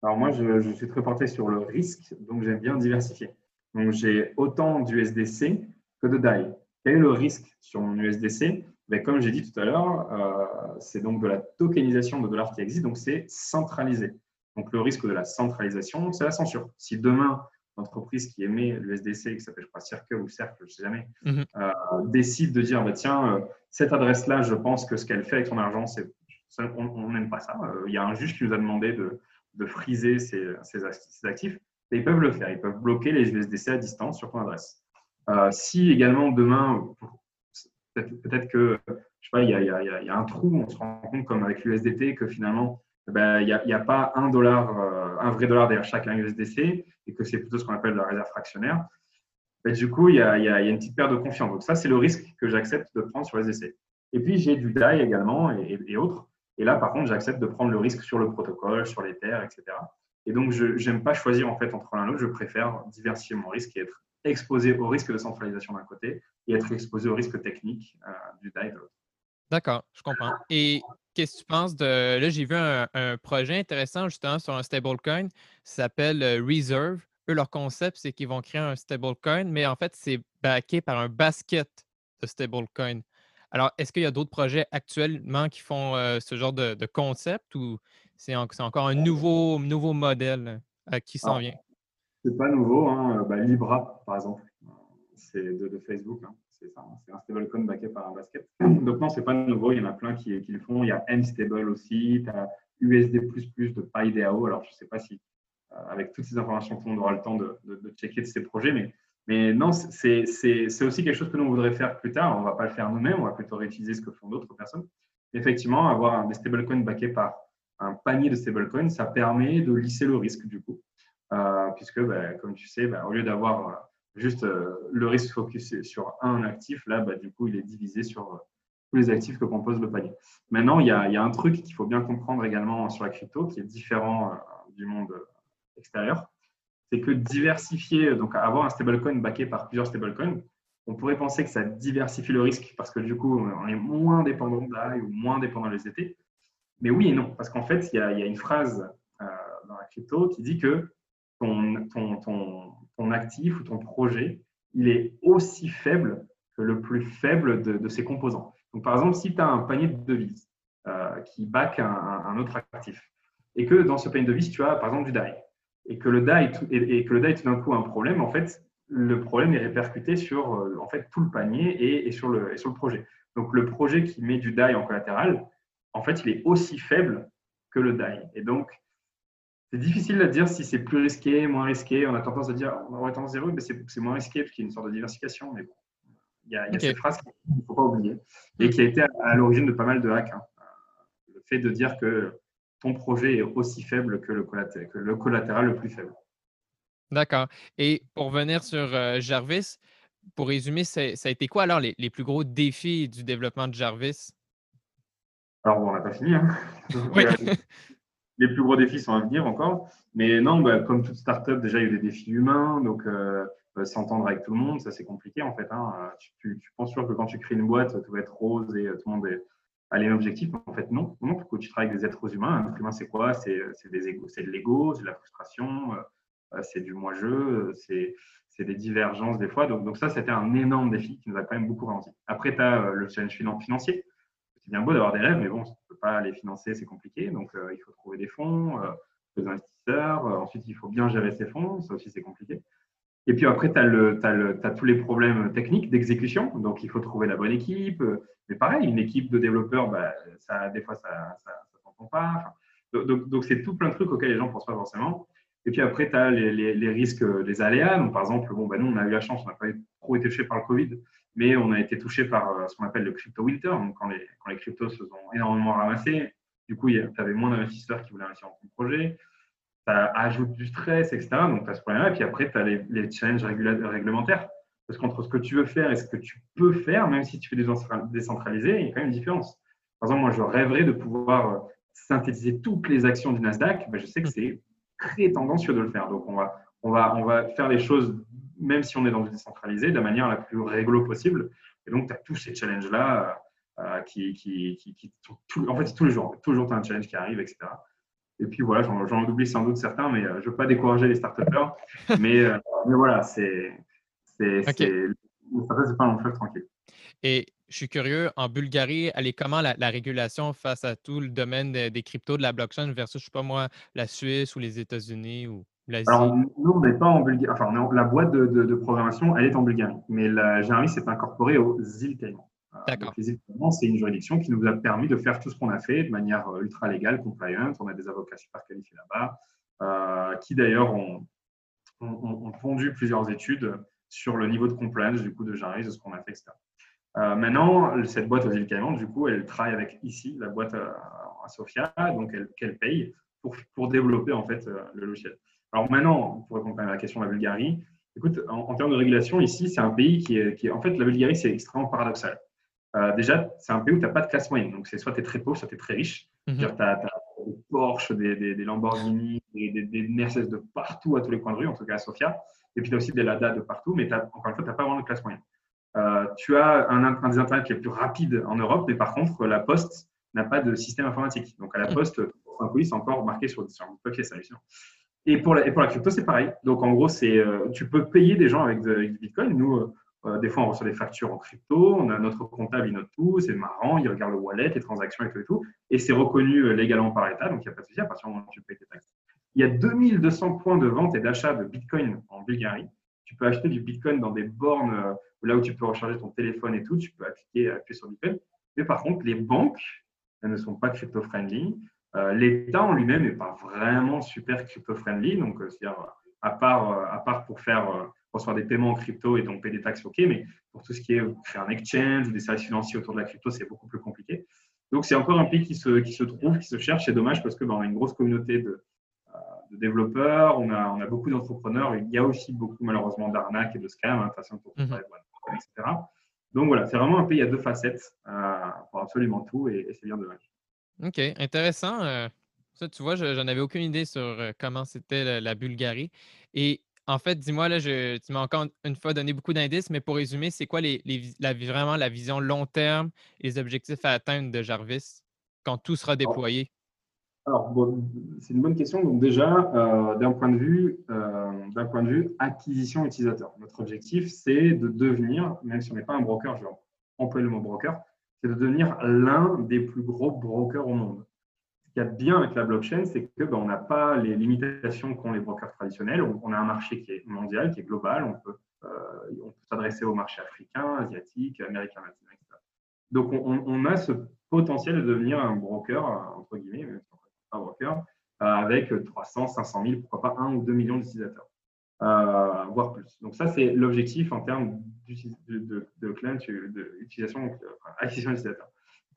Alors, moi, je, je, suis très porté sur le risque, donc j'aime bien diversifier. Donc, j'ai autant d'USDC que de DAI. Quel est le risque sur mon USDC ben, Comme j'ai dit tout à l'heure, euh, c'est donc de la tokenisation de dollars qui existe, donc c'est centralisé. Donc le risque de la centralisation, c'est la censure. Si demain, l'entreprise qui émet l'USDC, qui s'appelle, je crois, Circle ou Cercle, je ne sais jamais, mhm. euh, décide de dire, bah, tiens, euh, cette adresse-là, je pense que ce qu'elle fait avec son argent, c'est, on n'aime pas ça. Il y a un juge qui nous a demandé de, de friser ses, actifs. Et ils peuvent le faire. Ils peuvent bloquer les USDC à distance sur ton adresse. Si également demain, peut-être que, je sais pas, il y, a, un trou, on se rend compte comme avec l'USDT que finalement, ben, il n'y a, pas un dollar, euh, un vrai dollar derrière chaque USDC et que c'est plutôt ce qu'on appelle la réserve fractionnaire. Du coup, il y, a, une petite perte de confiance. Donc ça, c'est le risque que j'accepte de prendre sur les essais. Et puis, j'ai du DAI également et, autres. Et là, par contre, j'accepte de prendre le risque sur le protocole, sur les terres, etc. Et donc, je n'aime pas choisir en fait entre l'un et l'autre. Je préfère diversifier mon risque et être exposé au risque de centralisation d'un côté et être exposé au risque technique euh, du DAI de l'autre. D'accord, je comprends. Et qu'est-ce que tu penses de. Là, j'ai vu un, projet intéressant justement sur un stablecoin. Ça s'appelle euh, Reserve. Eux, leur concept, c'est qu'ils vont créer un stablecoin, mais en fait, c'est backé par un basket de stablecoin. Alors, est-ce qu'il y a d'autres projets actuellement qui font euh, ce genre de, concept ou c'est encore un nouveau, nouveau modèle qui s'en vient? C'est pas nouveau. Hein. Bah, Libra, par exemple, c'est de, Facebook. Hein. Hein. C'est un stablecoin backé par un basket. Donc non, c'est pas nouveau. Il y en a plein qui, le font. Il y a M-Stable aussi. Tu as USD de PyDAO. Alors, je ne sais pas si, euh, avec toutes ces informations, monde aura le temps de, checker de ces projets. Mais, non, c'est aussi quelque chose que nous, on voudrait faire plus tard. On ne va pas le faire nous-mêmes. On va plutôt réutiliser ce que font d'autres personnes. Effectivement, avoir des stablecoins backés par un panier de stablecoins, ça permet de lisser le risque du coup. Euh, puisque, bah, comme tu sais, bah, au lieu d'avoir juste le risque focusé sur un actif, là, bah, du coup, il est divisé sur tous les actifs que compose le panier. Maintenant, il y a, un truc qu'il faut bien comprendre également sur la crypto qui est différent du monde extérieur. C'est que diversifier, donc avoir un stablecoin backé par plusieurs stablecoins, on pourrait penser que ça diversifie le risque parce que du coup, on est moins dépendant de l'AI ou moins dépendant des étés. Mais oui et non, parce qu'en fait, il y, a, une phrase euh, dans la crypto qui dit que ton, ton, actif ou ton projet, il est aussi faible que le plus faible de, ses composants. Donc, par exemple, si tu as un panier de devises euh, qui back un, autre actif, et que dans ce panier de devises, tu as par exemple du DAI, et que le DAI, et, et que le DAI tout d'un coup a un problème, en fait, le problème est répercuté sur euh, en fait, tout le panier et, sur le, sur le projet. Donc, le projet qui met du DAI en collatéral, en fait, il est aussi faible que le DAI. Et donc, c'est difficile de dire si c'est plus risqué, moins risqué. On a tendance à dire, on aurait tendance à dire oui, mais c'est moins risqué parce qu'il y a une sorte de diversification. Mais bon, il y a, cette phrase qu'il ne faut pas oublier et qui a été à, l'origine de pas mal de hacks. Hein. Le fait de dire que ton projet est aussi faible que le que le, collatéral le plus faible. D'accord. Et pour venir sur euh, Jarvis, pour résumer, ça a été quoi alors les, plus gros défis du développement de Jarvis? Alors, on n'a pas fini. Hein. [LAUGHS] les plus gros défis sont à venir encore. Mais non, bah, comme toute startup, déjà, il y a des défis humains. Donc, euh, euh, s'entendre avec tout le monde, ça, c'est compliqué en fait. Hein. Tu, penses sûr que quand tu crées une boîte, tout va être rose et tout le monde est, a les objectifs. En fait, non. Non, que tu travailles avec des êtres humains? Un être humain, c'est quoi? C'est de l'ego, c'est de la frustration euh, c'est du moi-je, c'est des divergences des fois. Donc, donc ça, c'était un énorme défi qui nous a quand même beaucoup ralenti. Après, tu as euh, le challenge financier. C'est bien beau d'avoir des rêves, mais bon, tu ne peux pas les financer, c'est compliqué. Donc, euh, il faut trouver des fonds, des investisseurs. ensuite, il faut bien gérer ces fonds. Ça aussi, c'est compliqué. Et puis après, tu as, as, tous les problèmes techniques d'exécution. Donc, il faut trouver la bonne équipe. Mais pareil, une équipe de développeurs, bah, ça, des fois, ça ne s'entend pas. donc, c'est tout plein de trucs auxquels les gens ne pensent pas forcément. Et puis après, tu as les, risques, les aléas. Donc, par exemple, bon, ben nous, on a eu la chance, on n'a pas trop été touché par le Covid, mais on a été touché par euh, ce qu'on appelle le crypto winter, donc quand les, quand les cryptos se sont énormément ramassés. Du coup, tu avais moins d'investisseurs qui voulaient investir dans ton projet. Ça ajoute du stress, etc. Donc, tu as ce problème-là. Et puis après, tu as les, challenges réglementaires. Parce qu'entre ce que tu veux faire et ce que tu peux faire, même si tu fais des décentralisé, il y a quand même une différence. Par exemple, moi, je rêverais de pouvoir euh, synthétiser toutes les actions du Nasdaq. Ben, je sais que c'est très tendancieux de le faire. Donc, on va, on va, on va faire les choses, même si on est dans le décentralisé, de la manière la plus réglo possible. Et donc, tu as tous ces challenges-là euh, qui, qui, qui, en fait, tous les jours. Toujours, tu as un challenge qui arrive, etc. Et puis voilà, j'en oublie sans doute certains, mais euh, je ne veux pas décourager les start [LAUGHS] mais, euh, mais voilà, c'est c'est pas un long tranquille. Et je suis curieux, en Bulgarie, elle est comment la, régulation face à tout le domaine des cryptos, de la blockchain versus, je sais pas moi, la Suisse ou les États-Unis ou? Alors, nous, on n'est pas en Bulgarie. Enfin, la boîte de, programmation, elle est en Bulgarie. Mais la Généralis s'est incorporée aux îles Caïmans. Euh, D'accord. Les îles Caïmans, c'est une juridiction qui nous a permis de faire tout ce qu'on a fait de manière euh, ultra légale, compliant. On a des avocats super qualifiés là-bas, euh, qui d'ailleurs ont, ont, fondu plusieurs études sur le niveau de compliance du coup de Généralis, de ce qu'on a fait, etc. Euh, maintenant, cette boîte aux îles Caïmans, du coup, elle travaille avec ici, la boîte euh, à, Sofia, donc elle, paye pour, pour, développer en fait le logiciel. Alors maintenant, pour répondre à la question de la Bulgarie, écoute, en, termes de régulation, ici, c'est un pays qui est, qui En fait, la Bulgarie, c'est extrêmement paradoxal. déjà, c'est un pays où tu n'as pas de classe moyenne. Donc, c'est soit tu es très pauvre, soit tu es très riche. Mhm. Tu as, des Porsche, des, des, Lamborghini, des, des, Mercedes de partout, à tous les coins de rue, en tout cas à Sofia. Et puis, tu as aussi des Lada de partout, mais encore une fois, tu n'as pas vraiment de classe moyenne. Euh, tu as un, un, des Internet qui est plus rapide en Europe, mais par contre, la Poste n'a pas de système informatique. Donc, à la Poste, un colis, c'est encore marqué sur, sur un papier, c'est Et pour, la, crypto, c'est pareil. Donc, en gros, c'est, euh, tu peux payer des gens avec, du Bitcoin. Nous, euh, des fois, on reçoit des factures en crypto. On a notre comptable, il note tout. C'est marrant. Il regarde le wallet, les transactions et tout et tout. Et c'est reconnu légalement par l'État. Donc, il n'y a pas de souci à partir du moment où tu payes tes taxes. Il y a 2200 points de vente et d'achat de Bitcoin en Bulgarie. Tu peux acheter du Bitcoin dans des bornes là où tu peux recharger ton téléphone et tout, tu peux appliquer, appuyer sur Bitcoin. Mais par contre, les banques elles ne sont pas crypto-friendly. Euh, L'État en lui-même n'est pas vraiment super crypto-friendly. Donc, euh, c'est-à-dire, à part, euh, à part pour faire recevoir des paiements en crypto et donc payer des taxes, OK, mais pour tout ce qui est créer un exchange ou des services financiers autour de la crypto, c'est beaucoup plus compliqué. Donc, c'est encore un pays qui se, qui se trouve, qui se cherche. C'est dommage parce que ben, on a une grosse communauté de, développeurs, on a, on a beaucoup d'entrepreneurs. Il y a aussi beaucoup, malheureusement, d'arnaques et de scams, hein, façon pour mhm. etc. Donc voilà, c'est vraiment un pays à deux facettes euh, pour absolument tout et, c'est bien dommage. OK, intéressant. Euh, ça, tu vois, j'en avais aucune idée sur euh, comment c'était la, Bulgarie. Et en fait, dis-moi, là, je, tu m'as encore une fois donné beaucoup d'indices, mais pour résumer, c'est quoi les, la, vraiment la vision long terme et les objectifs à atteindre de Jarvis quand tout sera déployé? Alors, c'est une bonne question. Donc déjà, euh, d'un point de vue, euh, d'un point de vue acquisition utilisateur, notre objectif, c'est de devenir, même si on n'est pas un broker, je vais employer le mot broker, c'est de devenir l'un des plus gros brokers au monde. Ce qu'il y a de bien avec la blockchain, c'est que ben, on n'a pas les limitations qu'ont les brokers traditionnels. On, a un marché qui est mondial, qui est global. On peut, euh, s'adresser au marché africain, asiatique, américain, latin, etc. Donc, on, a ce potentiel de devenir un broker entre guillemets broker, euh, avec 300, 500 000, pourquoi pas 1 ou 2 millions d'utilisateurs, euh, voire plus. Donc ça, c'est l'objectif en termes de, de, de client, d'utilisation, euh, acquisition d'utilisateurs.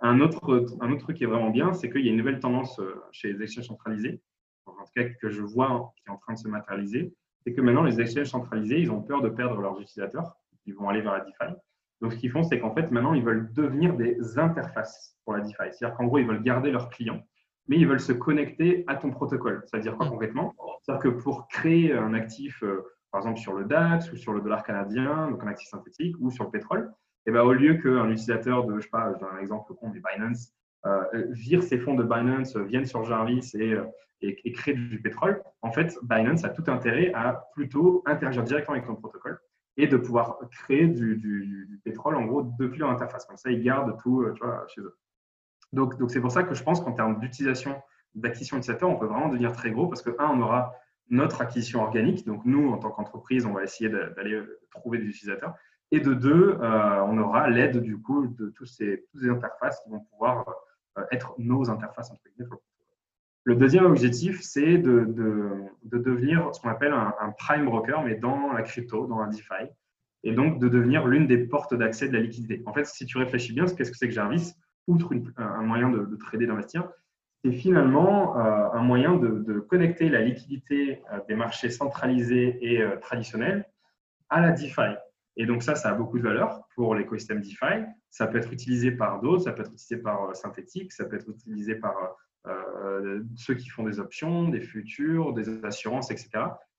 Un autre, un autre truc qui est vraiment bien, c'est qu'il y a une nouvelle tendance chez les exchanges centralisés, en tout cas que je vois qui est en train de se matérialiser, c'est que maintenant les exchanges centralisés, ils ont peur de perdre leurs utilisateurs, ils vont aller vers la DeFi. Donc ce qu'ils font, c'est qu'en fait maintenant ils veulent devenir des interfaces pour la DeFi. C'est-à-dire qu'en gros, ils veulent garder leurs clients mais ils veulent se connecter à ton protocole. Ça veut dire quoi mm. concrètement C'est-à-dire que pour créer un actif, euh, par exemple sur le DAX ou sur le dollar canadien, donc un actif synthétique, ou sur le pétrole, eh ben, au lieu qu'un utilisateur de, je sais pas, j'ai un exemple con, mais Binance, euh, vire ses fonds de Binance, vienne sur Jarvis et, euh, et, crée du pétrole, en fait, Binance a tout intérêt à plutôt interagir directement avec ton protocole et de pouvoir créer du, du, du pétrole, en gros, depuis leur interface. Comme ça, ils gardent tout chez eux. Donc, c'est pour ça que je pense qu'en termes d'utilisation, d'acquisition utilisateur, on peut vraiment devenir très gros parce que, un, on aura notre acquisition organique. Donc, nous, en tant qu'entreprise, on va essayer d'aller trouver des utilisateurs. Et de deux, euh, on aura l'aide du coup de tous ces, toutes ces interfaces qui vont pouvoir euh, être nos interfaces. Entre guillemets. Le deuxième objectif, c'est de, devenir ce qu'on appelle un, prime broker, mais dans la crypto, dans la DeFi, et donc de devenir l'une des portes d'accès de la liquidité. En fait, si tu réfléchis bien, qu'est-ce que c'est que Jarvis? Outre un moyen de, trader, d'investir, c'est finalement euh, un moyen de, connecter la liquidité euh, des marchés centralisés et euh, traditionnels à la DeFi. Et donc ça, ça a beaucoup de valeur pour l'écosystème DeFi. Ça peut être utilisé par d'autres, ça peut être utilisé par synthétique, ça peut être utilisé par ceux qui font des options, des futurs, des assurances, etc.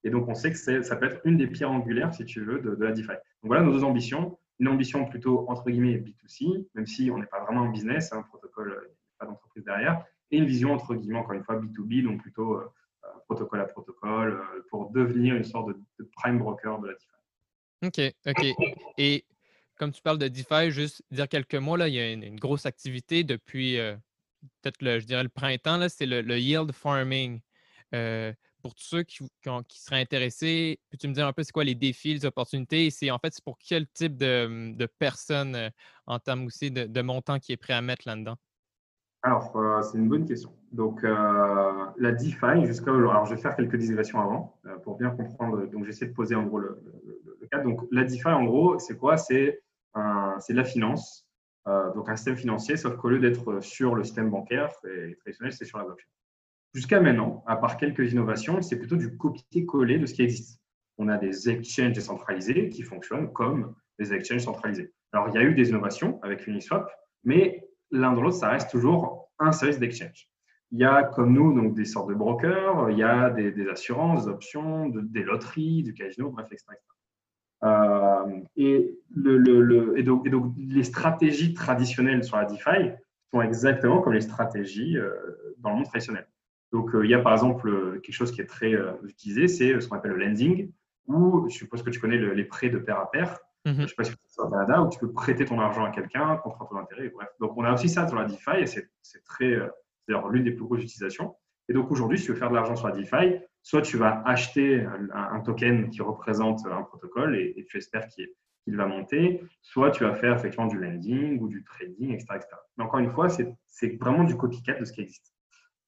Et donc on sait que ça peut être une des pierres angulaires, si tu veux, de, la DeFi. Donc voilà nos deux ambitions une ambition plutôt entre guillemets B2C, même si on n'est pas vraiment en business, un hein, protocole, euh, pas d'entreprise derrière, et une vision entre guillemets, encore une fois, B2B, donc plutôt euh, euh, protocole à protocole, pour devenir une sorte de, prime broker de la DeFi. OK, OK. Et comme tu parles de DeFi, juste dire quelques mots, là, il y a une, grosse activité depuis peut-être, je dirais, le printemps, c'est le, yield farming pour tous ceux qui, seraient intéressés, peux-tu me dire un peu c'est quoi les défis, les opportunités? Et c'est en fait c'est pour quel type de, personnes euh, en termes aussi de, de, montant qui est prêt à mettre là-dedans? Alors, euh, c'est une bonne question. Donc, euh, la DeFi, jusqu'à alors je vais faire quelques digressions avant pour bien comprendre. Donc, j'essaie de poser en gros le, cadre. Donc, la DeFi, en gros, c'est quoi? C'est de la finance, donc un système financier, sauf qu'au lieu d'être sur le système bancaire et traditionnel, c'est sur la blockchain. Jusqu'à maintenant, à part quelques innovations, c'est plutôt du copier-coller de ce qui existe. On a des exchanges décentralisés qui fonctionnent comme des exchanges centralisés. Alors, il y a eu des innovations avec Uniswap, mais l'un dans l'autre, ça reste toujours un service d'exchange. Il y a, comme nous, donc des sortes de brokers, il y a des, assurances, des options, des loteries, du casino, bref, etc. Euh, et, donc, les stratégies traditionnelles sur la DeFi sont exactement comme les stratégies euh, dans le monde traditionnel. Donc, euh, il y a par exemple quelque chose qui est très utilisé, c'est ce qu'on appelle le lending, où je suppose que tu connais les prêts de pair à pair. Mhm. Je ne sais pas si c'est au Canada, où tu peux prêter ton argent à quelqu'un contre un taux d'intérêt. Bref. Donc, on a aussi ça sur la DeFi et c'est très, c'est l'une des plus grosses utilisations. Et donc, aujourd'hui, si tu veux faire de l'argent sur la DeFi, soit tu vas acheter un, token qui représente un protocole et, tu espères qu'il va monter, soit tu vas faire effectivement du lending ou du trading, etc. etc. Mais encore une fois, c'est vraiment du copycat de ce qui existe.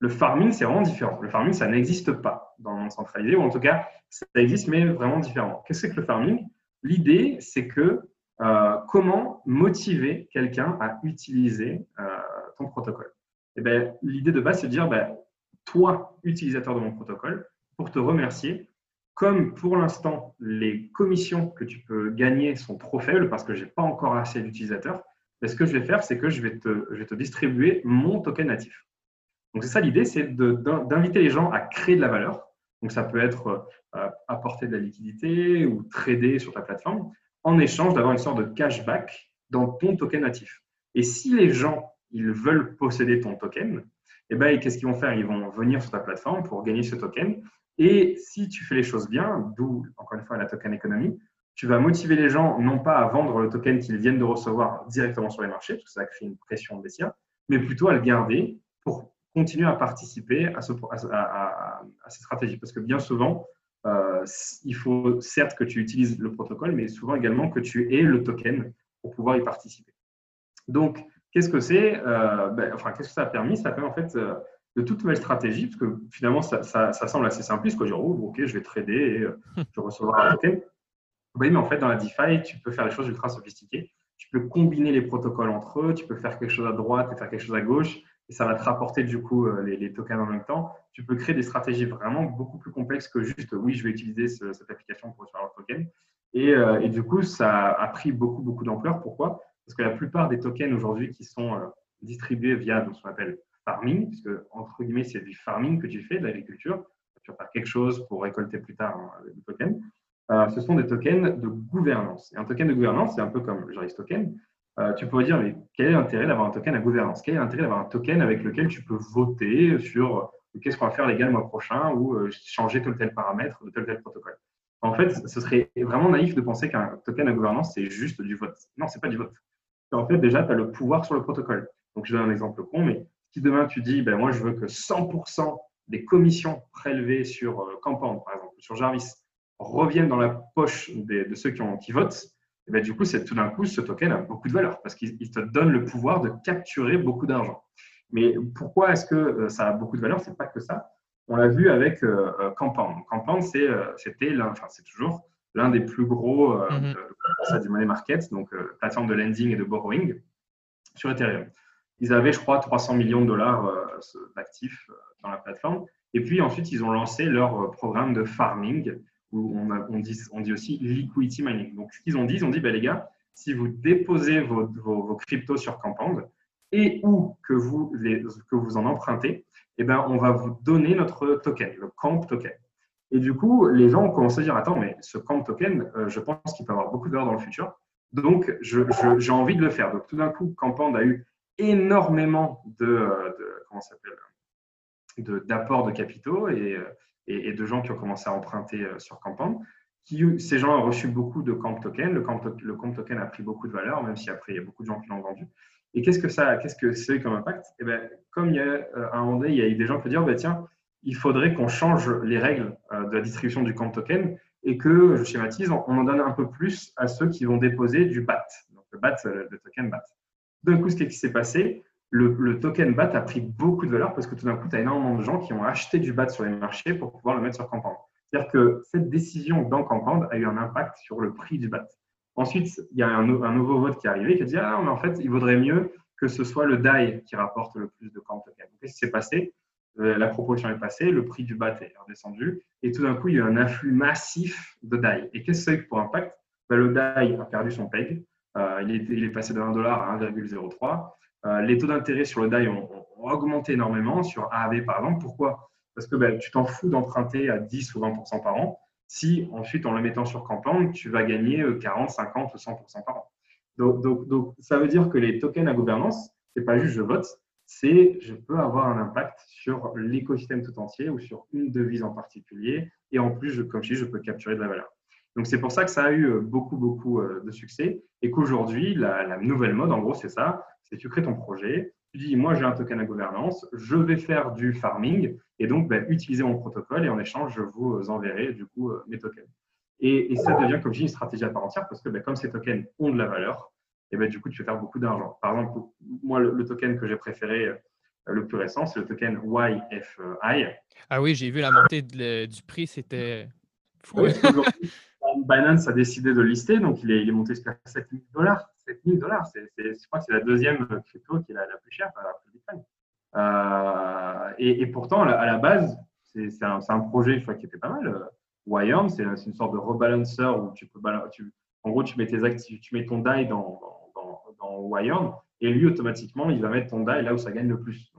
Le farming, c'est vraiment différent. Le farming, ça n'existe pas dans le monde centralisé, ou en tout cas, ça existe, mais vraiment différent. Qu'est-ce que c'est que le farming? L'idée, c'est que euh, comment motiver quelqu'un à utiliser euh, ton protocole? Et eh ben, L'idée de base, c'est de dire, ben, toi, utilisateur de mon protocole, pour te remercier. Comme pour l'instant, les commissions que tu peux gagner sont trop faibles parce que je n'ai pas encore assez d'utilisateurs, ben, ce que je vais faire, c'est que je vais, te, distribuer mon token natif. Donc, c'est ça l'idée, c'est d'inviter les gens à créer de la valeur. Donc, ça peut être apporter de la liquidité ou trader sur ta plateforme en échange d'avoir une sorte de cashback dans ton token natif. Et si les gens ils veulent posséder ton token, eh ben, qu'est-ce qu'ils vont faire? Ils vont venir sur ta plateforme pour gagner ce token. Et si tu fais les choses bien, d'où encore une fois la token économie, tu vas motiver les gens non pas à vendre le token qu'ils viennent de recevoir directement sur les marchés, parce que ça crée une pression baissière, mais plutôt à le garder pour continuer à participer à, ce, à, ces stratégies. Parce que bien souvent, euh, il faut certes que tu utilises le protocole, mais souvent également que tu aies le token pour pouvoir y participer. Donc, qu'est-ce que c'est euh, ben, Enfin, qu'est-ce que ça a permis? Ça a permis en fait euh, de toute nouvelle stratégie, parce que finalement, ça, semble assez simple. Quoi. Dire, oh, ok, je vais trader et je recevrai un token. Oui, mais en fait, dans la DeFi, tu peux faire des choses ultra sophistiquées. Tu peux combiner les protocoles entre eux, tu peux faire quelque chose à droite et faire quelque chose à gauche et ça va te rapporter du coup euh, les, tokens en même temps. Tu peux créer des stratégies vraiment beaucoup plus complexes que juste oui, je vais utiliser cette application pour faire le token. Et, euh, et, du coup, ça a pris beaucoup, beaucoup d'ampleur. Pourquoi? Parce que la plupart des tokens aujourd'hui qui sont euh, distribués via ce qu'on appelle farming, puisque entre guillemets, c'est du farming que tu fais, de l'agriculture. Tu vas faire quelque chose pour récolter plus tard hein, le token. ce sont des tokens de gouvernance. Et un token de gouvernance, c'est un peu comme le Jaris token. Euh, tu pourrais dire, mais quel est l'intérêt d'avoir un token à gouvernance? Quel est l'intérêt d'avoir un token avec lequel tu peux voter sur euh, qu'est-ce qu'on va faire gars le mois prochain ou euh, changer tel ou tel paramètre de tel ou tel protocole? En fait, ce serait vraiment naïf de penser qu'un token à gouvernance, c'est juste du vote. Non, c'est pas du vote. En fait, déjà, tu as le pouvoir sur le protocole. Donc, je donne un exemple con, mais si demain tu dis, ben, moi, je veux que 100% des commissions prélevées sur Campan, par exemple, sur Jarvis, reviennent dans la poche de ceux qui votent, et ben, du coup, tout d'un coup, ce token a beaucoup de valeur parce qu'il te donne le pouvoir de capturer beaucoup d'argent. Mais pourquoi est-ce que euh, ça a beaucoup de valeur? C'est pas que ça. On l'a vu avec euh, euh Campan. Campan, c'était enfin, c'est toujours l'un des plus gros euh, mm-hmm. du money market, donc plateforme de lending et de borrowing sur Ethereum. Ils avaient, je crois, 300 millions de dollars d'actifs dans la plateforme. Et puis ensuite, ils ont lancé leur programme de farming où on, dit, aussi liquidity mining. Donc, ce qu'ils ont dit, ils ont dit, ben, les gars, si vous déposez vos, cryptos sur Compound et ou que vous, les, que vous en empruntez, eh ben, on va vous donner notre token, le Camp token. Et du coup, les gens ont commencé à dire, attends, mais ce Camp token, euh, je pense qu'il peut avoir beaucoup de dans le futur. Donc, j'ai envie de le faire. Donc, tout d'un coup, Compound a eu énormément de, euh, de d'apports de, capitaux et, et, de gens qui ont commencé à emprunter euh, sur Campan. Qui, ces gens ont reçu beaucoup de Camp Token. Le Camp, Token a pris beaucoup de valeur, même si après, il y a beaucoup de gens qui l'ont vendu. Et qu'est-ce que ça, qu'est-ce que c'est comme impact? Eh ben, Comme il y a euh, un moment donné, il y a eu des gens qui dire, bah, tiens, il faudrait qu'on change les règles euh, de la distribution du Camp Token et que, je schématise, on en donne un peu plus à ceux qui vont déposer du BAT. Donc le BAT, le token BAT. D'un coup, ce qui s'est passé, le, token BAT a pris beaucoup de valeur parce que tout d'un coup, tu as énormément de gens qui ont acheté du BAT sur les marchés pour pouvoir le mettre sur Compound. C'est-à-dire que cette décision dans Compound a eu un impact sur le prix du BAT. Ensuite, il y a un, nouveau vote qui est arrivé qui a dit Ah, mais en fait, il vaudrait mieux que ce soit le DAI qui rapporte le plus de Camp Token. Qu'est-ce qui s'est passé? Euh, La proportion est passée, le prix du BAT est redescendu, et tout d'un coup, il y a eu un afflux massif de DAI. Et qu'est-ce que c'est pour impact? Ben, Le DAI a perdu son PEG. Euh, il, est, il, est, passé de 1$ à 1,03. Euh, les taux d'intérêt sur le DAI ont, augmenté énormément, sur AAV par exemple. Pourquoi? Parce que ben, tu t'en fous d'emprunter à 10 ou 20% par an si ensuite, en le mettant sur Campan, tu vas gagner 40, 50 ou 100% par an. Donc, ça veut dire que les tokens à gouvernance, ce n'est pas juste je vote, c'est je peux avoir un impact sur l'écosystème tout entier ou sur une devise en particulier. Et en plus, comme je dis, je peux capturer de la valeur. Donc, c'est pour ça que ça a eu euh, beaucoup, beaucoup euh, de succès et qu'aujourd'hui, la, la, nouvelle mode, en gros, c'est ça c'est tu crées ton projet, tu dis, moi j'ai un token à gouvernance, je vais faire du farming et donc ben, utiliser mon protocole et en échange, je vous enverrai du coup euh, mes tokens. Et, ça devient, comme je dis, une stratégie à part entière parce que ben, comme ces tokens ont de la valeur, et ben, du coup, tu vas faire beaucoup d'argent. Par exemple, moi, le, token que j'ai préféré le plus récent, c'est le token YFI. Ah oui, j'ai vu la montée du prix, c'était fou. Binance a décidé de lister, donc il est, monté jusqu'à 7000 dollars. 7000 dollars, je crois que c'est la deuxième crypto qui est la, plus chère, la plus euh, et, et, pourtant, à la base, c'est un, projet qui était pas mal. Wyern, c'est une sorte de rebalanceur où tu en gros, tu mets, tes tu mets ton DAI dans, dans, et lui, automatiquement, il va mettre ton DAI là où ça gagne le plus.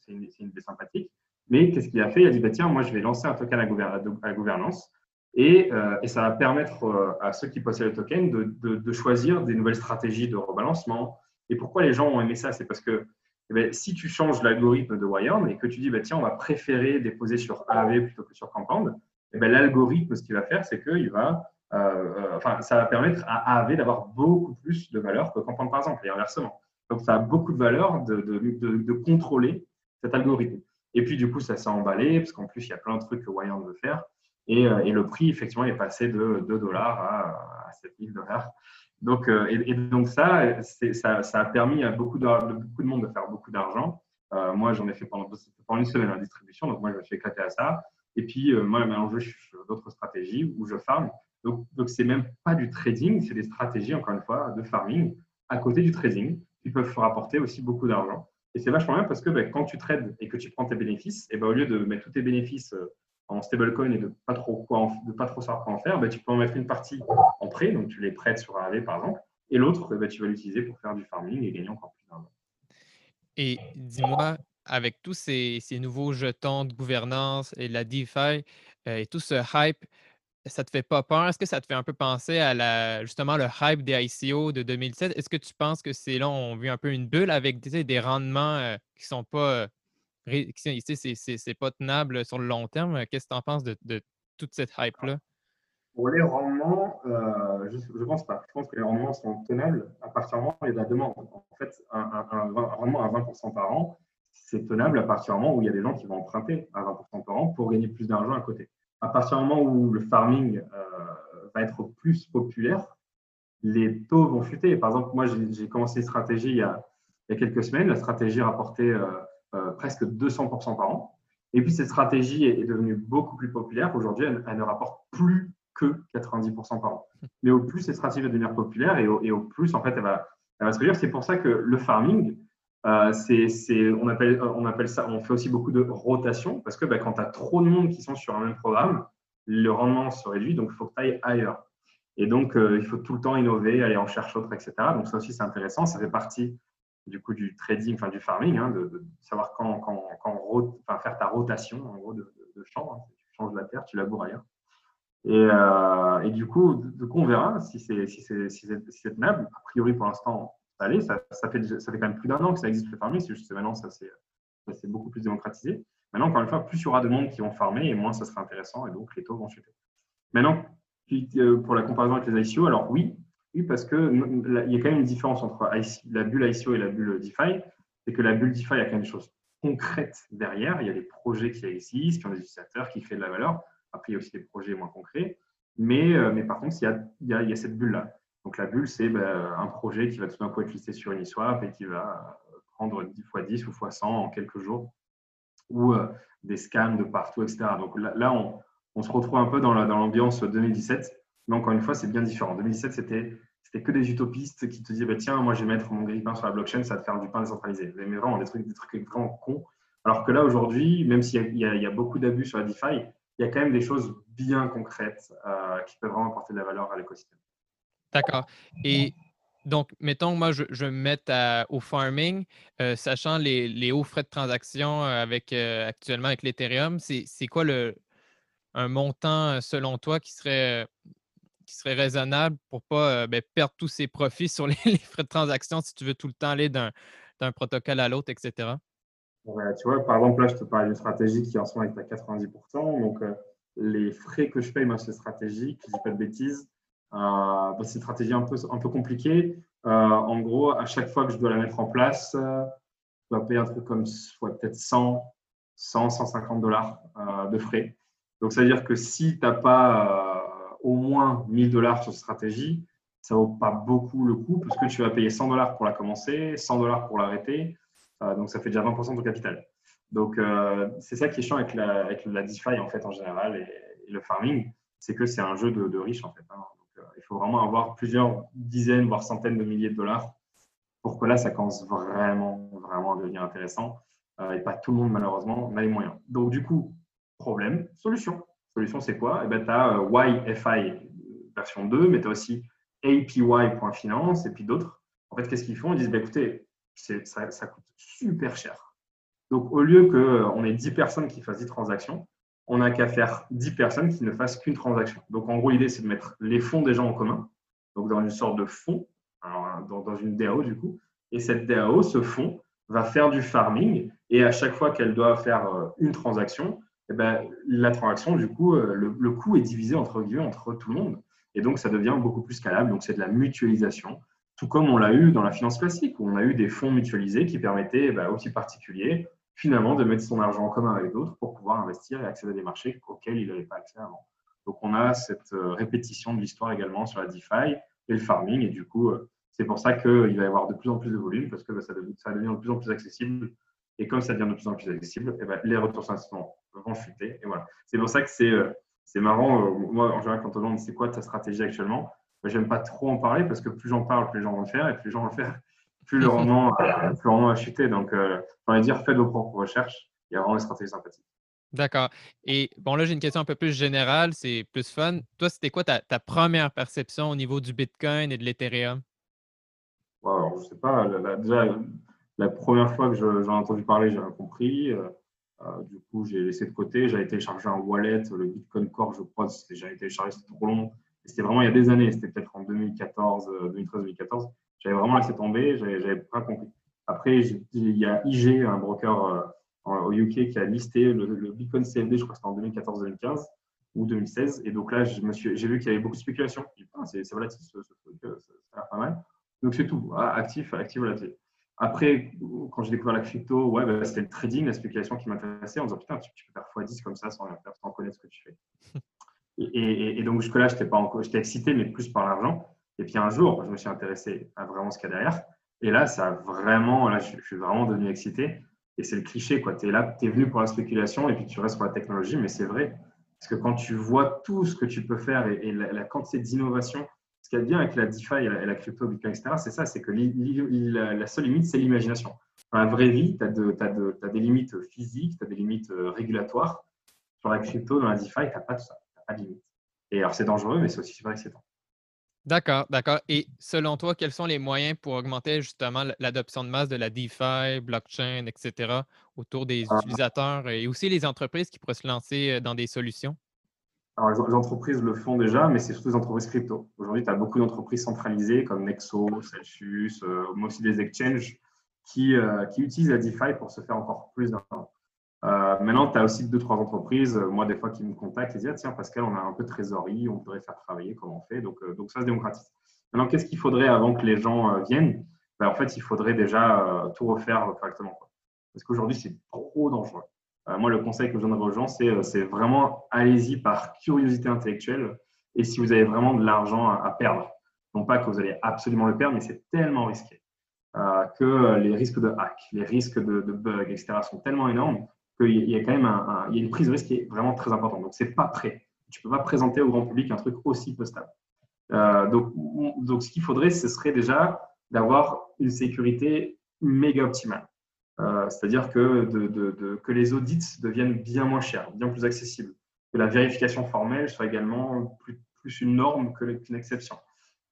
C'est une, une, idée sympathique. Mais qu'est-ce qu'il a fait? Il a dit bah, tiens, moi, je vais lancer un token à, gouvernance. Et, euh, et, ça va permettre euh, à ceux qui possèdent le token de, de, choisir des nouvelles stratégies de rebalancement. Et pourquoi les gens ont aimé ça? C'est parce que eh bien, si tu changes l'algorithme de Wyern et que tu dis bah, tiens, on va préférer déposer sur AAV plutôt que sur Compound, eh l'algorithme, ce qu'il va faire, c'est qu'il va euh, enfin, ça va permettre à AAV d'avoir beaucoup plus de valeur que Compound, par exemple, et inversement. Donc, ça a beaucoup de valeur de, de, contrôler cet algorithme. Et puis, du coup, ça s'est emballé, parce qu'en plus, il y a plein de trucs que Wyand veut faire. Et, euh, et, le prix, effectivement, est passé de 2 dollars à, à 7000 dollars. Donc, et, donc ça, ça, a permis à beaucoup de, beaucoup de monde de faire beaucoup d'argent. moi, j'en ai fait pendant, une semaine en distribution, donc moi, je me suis éclaté à ça. Et puis, moi, maintenant, je sur d'autres stratégies où je farm. Donc, donc c'est même pas du trading, c'est des stratégies, encore une fois, de farming à côté du trading qui peuvent rapporter aussi beaucoup d'argent. Et c'est vachement bien parce que ben, quand tu trades et que tu prends tes bénéfices, et ben, au lieu de mettre tous tes bénéfices euh, en stablecoin et de pas trop quoi de pas trop savoir quoi en faire, ben, tu peux en mettre une partie en prêt, donc tu les prêtes sur AAV par exemple, et l'autre, ben, tu vas l'utiliser pour faire du farming et gagner encore plus d'argent. Et dis-moi, avec tous ces, ces, nouveaux jetons de gouvernance et la DeFi euh, et tout ce hype, ça te fait pas peur? Est-ce que ça te fait un peu penser à la, justement le hype des ICO de 2007? Est-ce que tu penses que c'est là, on vit un peu une bulle avec des rendements euh, qui sont pas, euh, c'est pas tenable sur le long terme? Qu'est-ce que tu en penses de, toute cette hype-là? Pour les rendements, euh, je ne pense pas. Je pense que les rendements sont tenables à partir du moment où il y a de la demande. En fait, un, un rendement à 20% par an, c'est tenable à partir du moment où il y a des gens qui vont emprunter à 20% par an pour gagner plus d'argent à côté à partir du moment où le farming euh, va être plus populaire, les taux vont chuter. Par exemple, moi, j'ai commencé une stratégie il y, a, quelques semaines. La stratégie rapportait euh, euh, presque 200% par an. Et puis, cette stratégie est, devenue beaucoup plus populaire. Aujourd'hui, elle, ne rapporte plus que 90% par an. Mais au plus cette stratégie va devenir populaire et au, plus, en fait, elle va, elle va se réduire. C'est pour ça que le farming, euh, on, appelle, on appelle ça, on fait aussi beaucoup de rotation parce que bah, quand tu as trop de monde qui sont sur un même programme, le rendement se réduit, donc il faut que tu ailles ailleurs. Et donc, euh, il faut tout le temps innover, aller en chercher autre, etc. Donc, ça aussi, c'est intéressant. Ça fait partie du coup du trading, enfin du farming, hein, de, savoir quand, quand, quand faire ta rotation en gros de, champ. Hein. Tu changes la terre, tu laboures ailleurs. Et, euh, et du, coup, du coup, on verra si c'est si c'est si c'est tenable. A priori, pour l'instant, ça Ça, fait, ça fait quand même plus d'un an que ça existe le farming, c'est juste que maintenant, ça s'est beaucoup plus démocratisé. Maintenant, encore une fois, plus il y aura de monde qui vont farmer et moins ça sera intéressant et donc les taux vont chuter. Maintenant, euh, pour la comparaison avec les ICO, alors oui, oui parce qu'il y a quand même une différence entre la bulle ICO et la bulle DeFi. C'est que la bulle DeFi a quand même des choses concrètes derrière. Il y a des projets qui existent, qui ont des utilisateurs, qui créent de la valeur. Après, il y a aussi des projets moins concrets. Mais, euh, mais par contre, il y a, il y a, il y cette bulle-là. Donc la bulle, c'est ben, un projet qui va tout d'un coup être listé sur Uniswap et qui va prendre 10 fois 10 ou fois 100 en quelques jours, ou euh, des scams de partout, etc. Donc là, on, se retrouve un peu dans l'ambiance 2017, mais encore une fois, c'est bien différent. En 2017, c'était que des utopistes qui te disaient bah, tiens, moi je vais mettre mon grille-pain sur la blockchain, ça va te faire du pain décentralisé. Mais vraiment, des trucs, des trucs vraiment cons. Alors que là, aujourd'hui, même s'il y, y, a beaucoup d'abus sur la DeFi, il y a quand même des choses bien concrètes euh, qui peuvent vraiment apporter de la valeur à l'écosystème. D'accord. Et donc, mettons, moi, je, me mette au farming, euh, sachant les, hauts frais de transaction euh, avec, actuellement avec l'Ethereum, c'est quoi le, un montant, selon toi, qui serait, qui serait raisonnable pour ne pas ben, perdre tous ses profits sur [LAUGHS] les, frais de transaction si tu veux tout le temps aller d'un protocole à l'autre, etc.? tu vois, par exemple, là, je te parle d'une stratégie qui en ce moment est à 90%. Donc, les frais que je paye, moi, cette stratégie, je ne dis pas de bêtises, euh, bah, c'est une stratégie un peu, un peu compliquée. Euh, en gros, à chaque fois que je dois la mettre en place, euh, je dois payer un truc comme peut-être 100, 100, 150 dollars de frais. Donc, ça veut dire que si tu n'as pas au moins 1000 dollars sur stratégie, ça vaut pas beaucoup le coup puisque tu vas payer 100 dollars pour la commencer, 100 dollars pour l'arrêter. donc, ça fait déjà 20% de capital. Donc, c'est ça qui est chiant avec la, avec DeFi en fait en général et, le farming, c'est que c'est un jeu de, de riches en fait. Hein il faut vraiment avoir plusieurs dizaines, voire centaines de milliers de dollars pour que là, ça commence vraiment, vraiment à devenir intéressant. Euh, et pas tout le monde, malheureusement, n'a les moyens. Donc, du coup, Problème, solution. Solution, c'est quoi? Eh ben, Tu as YFI version 2, mais tu as aussi APY.finance et puis d'autres. En fait, qu'est-ce qu'ils font? Ils disent, bah, écoutez, ça, ça, coûte super cher. Donc, au lieu qu'on ait 10 personnes qui fassent 10 transactions, on n'a qu'à faire 10 personnes qui ne fassent qu'une transaction. Donc, en gros, l'idée, c'est de mettre les fonds des gens en commun, donc dans une sorte de fonds, dans, dans, une DAO du coup. Et cette DAO, ce fonds, va faire du farming et à chaque fois qu'elle doit faire euh, une transaction, eh ben, la transaction, du coup, euh, le, coût est divisé entre, entre tout le monde. Et donc, ça devient beaucoup plus scalable. Donc, c'est de la mutualisation, tout comme on l'a eu dans la finance classique, où on a eu des fonds mutualisés qui permettaient bah, aux petits particuliers, finalement, de mettre son argent en commun avec d'autres pour pouvoir investir et accéder à des marchés auxquels il n'avait pas accès avant. Donc, on a cette euh, répétition de l'histoire également sur la DeFi et le farming. Et du coup, c'est pour ça qu'il va y avoir de plus en plus de volume parce que bah, ça, va devenir de plus en plus accessible. Et comme ça devient de plus en plus accessible, eh ben, les retours sur investissement vont chuter. Et voilà. C'est pour ça que c'est euh, marrant. Euh, moi, en général, quand on demande c'est quoi ta stratégie actuellement, je j'aime pas trop en parler parce que plus j'en parle, plus les gens vont le faire. Et plus les gens vont le faire, plus le rendement, [LAUGHS] euh, va chuter. Donc, j'ai envie de dire, faites vos propres recherches. Il y a vraiment des stratégies sympathiques. D'accord. Et bon, là, j'ai une question un peu plus générale, c'est plus fun. Toi, c'était quoi ta, ta, première perception au niveau du Bitcoin et de l'Ethereum? alors, je sais pas, déjà, la première fois que j'en ai entendu parler, j'ai compris. Euh, euh, du coup, j'ai laissé de côté. J'avais téléchargé un wallet, le Bitcoin Core, je crois. J'avais téléchargé, c'était trop long. C'était vraiment il y a des années. C'était peut-être en 2014, 2013-2014. Euh, j'avais vraiment laissé tomber. J'avais pas compris. Après, il y a IG, un broker au UK, qui a listé le, Bitcoin CFD, je crois que c'était en 2014-2015 ou 2016. Et donc là, j'ai vu qu'il y avait beaucoup de spéculation. Ah, c'est volatile ce truc, ça a l'air pas mal. Donc c'est tout, ah, actif, actif, volatile. Après, quand j'ai découvert la crypto, ouais, bah, c'était le trading, la spéculation qui m'intéressait en disant putain, tu, peux faire x10 comme ça sans sans connaître ce que tu fais. [LAUGHS] Et, donc jusque-là, je j'étais excité, mais plus par l'argent. Et puis un jour, je me suis intéressé à vraiment ce qu'il y a derrière. Et là, ça a vraiment, là, je, suis vraiment devenu excité. Et c'est le cliché, quoi. Tu es là, tu es venu pour la spéculation et puis tu restes pour la technologie, mais c'est vrai. Parce que quand tu vois tout ce que tu peux faire et, la, la, quantité d'innovation qu'il y a de bien avec la DeFi et la, crypto, Bitcoin, etc., c'est ça, c'est que la seule limite, c'est l'imagination. Dans la vraie vie, tu as, as, des limites physiques, tu as des limites euh, régulatoires. Sur la crypto, dans la DeFi, tu n'as pas tout ça, tu n'as pas de limite. Et alors, c'est dangereux, mais c'est aussi super excitant. D'accord, d'accord. Et selon toi, quels sont les moyens pour augmenter justement l'adoption de masse de la DeFi, blockchain, etc., autour des ah. utilisateurs et aussi les entreprises qui pourraient se lancer euh, dans des solutions? Alors, les entreprises le font déjà, mais c'est surtout les entreprises crypto. Aujourd'hui, tu as beaucoup d'entreprises centralisées comme Nexo, Celsius, euh, aussi des exchanges qui, euh, qui, utilisent la DeFi pour se faire encore plus d'argent. Euh, maintenant, tu as aussi deux, trois entreprises, moi, des fois, qui me contactent et disent ah, Tiens, Pascal, on a un peu de trésorerie, on voudrait faire travailler, comment on fait? Donc, donc, ça se démocratise. Maintenant, qu'est-ce qu'il faudrait avant que les gens viennent? Ben, En fait, il faudrait déjà tout refaire correctement. Parce qu'aujourd'hui, c'est trop dangereux. Euh, moi, le conseil que je donnerais aux gens, euh, c'est vraiment allez-y par curiosité intellectuelle et si vous avez vraiment de l'argent à, perdre. Non pas que vous allez absolument le perdre, mais c'est tellement risqué euh, que les risques de hack, les risques de, bugs, etc. sont tellement énormes qu'il y a quand même une prise de risque qui est vraiment très importante. Donc, c'est pas prêt. Tu peux pas présenter au grand public un truc aussi peu stable. donc, donc, ce qu'il faudrait, ce serait déjà d'avoir une sécurité méga optimale. Euh, c'est-à-dire que, que les audits deviennent bien moins chers, bien plus accessibles, que la vérification formelle soit également plus, une norme qu'une exception.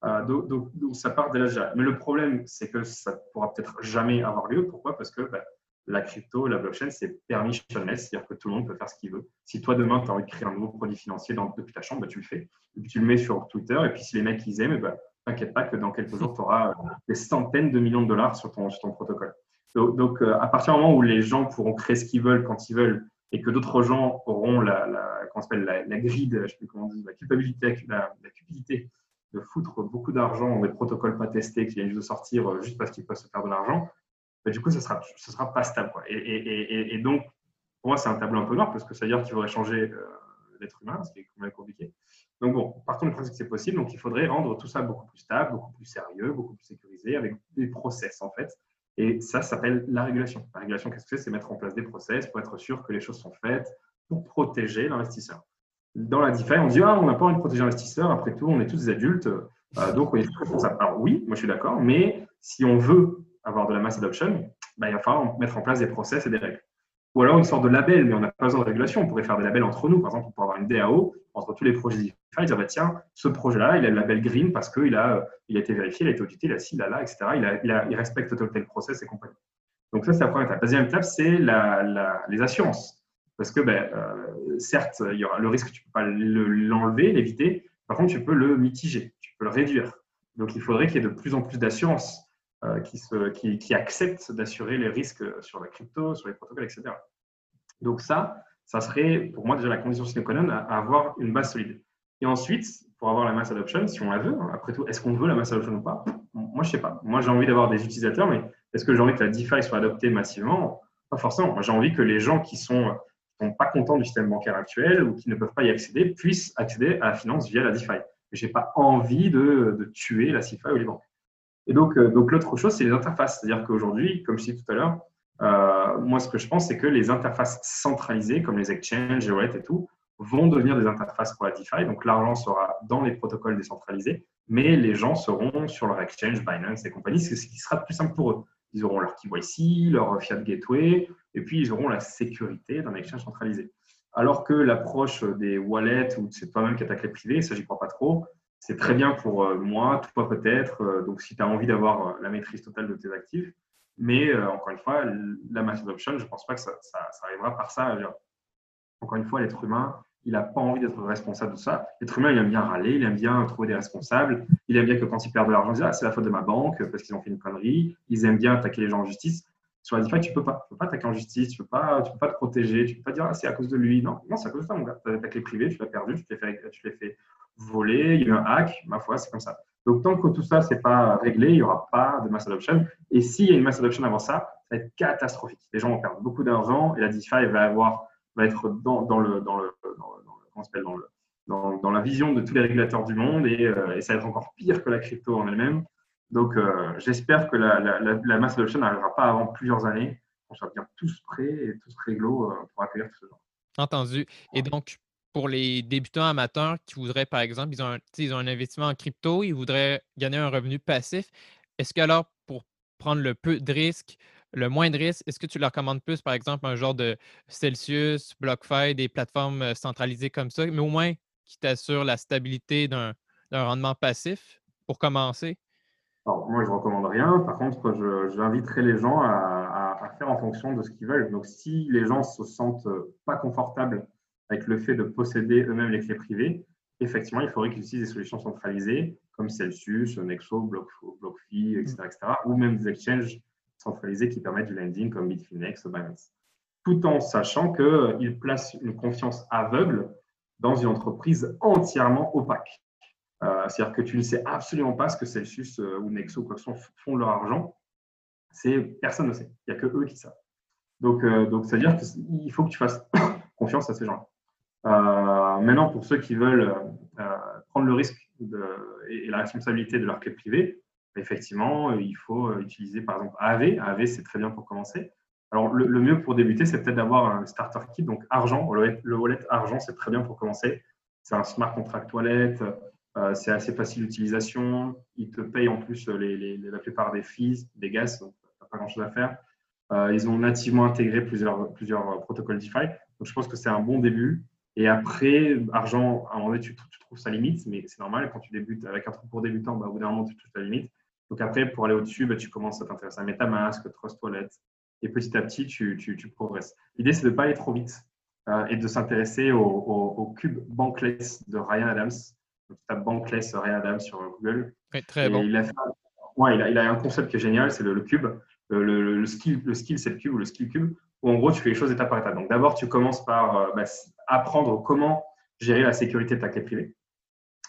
Euh, donc, ça part de là Mais le problème, c'est que ça ne pourra peut-être jamais avoir lieu. Pourquoi? Parce que bah, la crypto, la blockchain, c'est permissionless, c'est-à-dire que tout le monde peut faire ce qu'il veut. Si toi, demain, tu as envie de créer un nouveau produit financier dans, depuis ta chambre, bah, tu le fais. Et puis, tu le mets sur Twitter. Et puis, si les mecs, ils aiment, bah, t'inquiète pas que dans quelques [LAUGHS] jours, tu auras des centaines de millions de dollars sur ton, sur ton protocole. Donc, euh, à partir du moment où les gens pourront créer ce qu'ils veulent quand ils veulent et que d'autres gens auront la, la, la, la grille, je sais plus comment on dit, la culpabilité, la, cupidité de foutre beaucoup d'argent dans des protocoles pas testés qui viennent juste de sortir euh, juste parce qu'ils peuvent se faire de l'argent, bah, du coup, ce sera, ce sera pas stable. Et, donc, pour moi, c'est un tableau un peu noir parce que ça veut dire qu'il faudrait changer euh, l'être humain, ce qui est quand même compliqué. Donc, bon, partons du principe que c'est possible. Donc, il faudrait rendre tout ça beaucoup plus stable, beaucoup plus sérieux, beaucoup plus sécurisé, avec des process, en fait, et ça, s'appelle la régulation. La régulation, qu'est-ce que c'est? C'est mettre en place des process pour être sûr que les choses sont faites pour protéger l'investisseur. Dans la DeFi, on dit ah, on n'a pas envie de protéger l'investisseur, après tout, on est tous des adultes, euh, donc on est responsables. Alors oui, moi je suis d'accord, mais si on veut avoir de la mass adoption, bah, il va falloir mettre en place des process et des règles. ou alors une sorte de label, mais on n'a pas besoin de régulation. On pourrait faire des labels entre nous. Par exemple, on pourrait avoir une DAO entre tous les projets DeFi, dire bah, tiens, ce projet-là, il a le label green parce qu'il a, il a été vérifié, il a été audité, il a ci, il a là, etc. Il, a, il, respecte tel tel process et compagnie. Donc, ça, c'est la première étape. La deuxième étape, c'est les assurances. Parce que, ben, euh, certes, il y aura le risque, tu ne peux pas l'enlever, l'éviter. Par contre, tu peux le mitiger, tu peux le réduire. Donc, il faudrait qu'il y ait de plus en plus d'assurances euh, qui, qui, qui, acceptent d'assurer les risques sur la crypto, sur les protocoles, etc. Donc ça, ça serait pour moi déjà la condition sine qua non à, avoir une base solide. Et ensuite, pour avoir la mass adoption, si on la veut, hein, après tout, est-ce qu'on veut la mass adoption ou pas? Moi, je sais pas. Moi, j'ai envie d'avoir des utilisateurs, mais est-ce que j'ai envie que la DeFi soit adoptée massivement? Pas forcément. Moi, j'ai envie que les gens qui sont, sont pas contents du système bancaire actuel ou qui ne peuvent pas y accéder puissent accéder à la finance via la DeFi. Je n'ai pas envie de, tuer la CeFi ou les banques. Et donc, euh, donc l'autre chose, c'est les interfaces. C'est-à-dire qu'aujourd'hui, comme je disais tout à l'heure, euh, moi, ce que je pense, c'est que les interfaces centralisées, comme les exchanges, les wallets et tout, vont devenir des interfaces pour la DeFi. Donc, l'argent sera dans les protocoles décentralisés, mais les gens seront sur leur exchange, Binance et compagnie, ce qui sera plus simple pour eux. Ils auront leur KYC, leur Fiat Gateway, et puis ils auront la sécurité d'un exchange centralisé. Alors que l'approche des wallets, où c'est toi-même qui attaques les privés, ça, j'y crois pas trop, c'est très bien pour euh, moi, toi peut-être. Euh, donc, si tu as envie d'avoir la maîtrise totale de tes actifs. Mais encore une fois, la mass adoption, je ne pense pas que ça, arrivera par ça. Encore une fois, l'être humain, il n'a pas envie d'être responsable de ça. L'être humain, il aime bien râler, il aime bien trouver des responsables. Il aime bien que quand il perd de l'argent, il dit ah, c'est la faute de ma banque parce qu'ils ont fait une connerie. Ils aiment bien attaquer les gens en justice. Sur la DeFi, tu ne peux pas. Tu peux pas attaquer en justice, tu ne peux, pas, peux pas te protéger, tu ne peux pas dire ah, c'est à cause de lui. Non, non c'est à cause de ça, mon gars. Tu as attaqué privé, tu l'as perdu, tu l'as fait, fait volé, il y a eu un hack, ma foi, c'est comme ça. Donc, tant que tout ça, ce n'est pas réglé, il n'y aura pas de mass adoption. Et s'il y a une mass adoption avant ça, ça va être catastrophique. Les gens vont perdre beaucoup d'argent et la DeFi va, avoir, va être dans, dans le, dans, le, dans, le, dans, dans, la vision de tous les régulateurs du monde et, euh, et, ça va être encore pire que la crypto en elle-même. Donc, euh, j'espère que la, la, la, mass adoption n'arrivera pas avant plusieurs années. On soit bien tous prêts et tous réglo euh, pour accueillir tout ce genre. Entendu. Et donc, pour les débutants amateurs qui voudraient, par exemple, ils ont, un, ils ont un investissement en crypto, ils voudraient gagner un revenu passif, est-ce que alors, pour prendre le peu de risque, le moins de risque, est-ce que tu leur recommandes plus, par exemple, un genre de Celsius, BlockFi, des plateformes euh, centralisées comme ça, mais au moins qui t'assurent la stabilité d'un rendement passif pour commencer? Alors, moi, je ne recommande rien. Par contre, j'inviterai les gens à, à, faire en fonction de ce qu'ils veulent. Donc, si les gens se sentent euh, pas confortables avec le fait de posséder eux-mêmes les clés privées, effectivement, il faudrait qu'ils utilisent des solutions centralisées comme Celsius, Nexo, BlockFi, etc., etc., ou même des exchanges centralisés qui permettent du lending comme Bitfinex ou Binance. Tout en sachant qu'ils placent une confiance aveugle dans une entreprise entièrement opaque. Euh, c'est-à-dire que tu ne sais absolument pas ce que Celsius euh, ou Nexo quoi, font de leur argent. Personne ne sait. Il n'y a que eux qui savent. Donc, euh, donc c'est-à-dire qu'il faut que tu fasses [COUGHS] confiance à ces gens-là. Euh, maintenant, pour ceux qui veulent euh, prendre le risque et, la responsabilité de leur clé privée, effectivement, il faut utiliser par exemple AAV. AAV, c'est très bien pour commencer. Alors, le, mieux pour débuter, c'est peut-être d'avoir un starter kit, donc argent. Le, wallet argent, c'est très bien pour commencer. C'est un smart contract wallet, euh, c'est assez facile d'utilisation. Il te paye en plus la plupart des fees, des gaz, donc tu pas grand-chose à faire. ils ont nativement intégré plusieurs, plusieurs protocoles DeFi. Donc, je pense que c'est un bon début. Et après, argent, à un moment donné, tu, trouves sa limite, mais c'est normal. Quand tu débutes avec un truc pour débutant, bah, au bout d'un moment, tu trouves ta limite. Donc après, pour aller au-dessus, bah, tu commences à t'intéresser à MetaMask, Trust Wallet. Et petit à petit, tu, tu, progresses. L'idée, c'est de ne pas aller trop vite euh, et de s'intéresser au, au, cube Bankless de Ryan Adams. Donc, tu tapes Bankless Ryan Adams sur Google. très bon. Il a, ouais, il, a, il a, un concept qui est génial, c'est le, cube. Le, le, skill, le skill c'est le cube ou le skill cube où en gros, tu fais les choses étape par étape. Donc, d'abord, tu commences par euh, bah, apprendre comment gérer la sécurité de ta clé privée.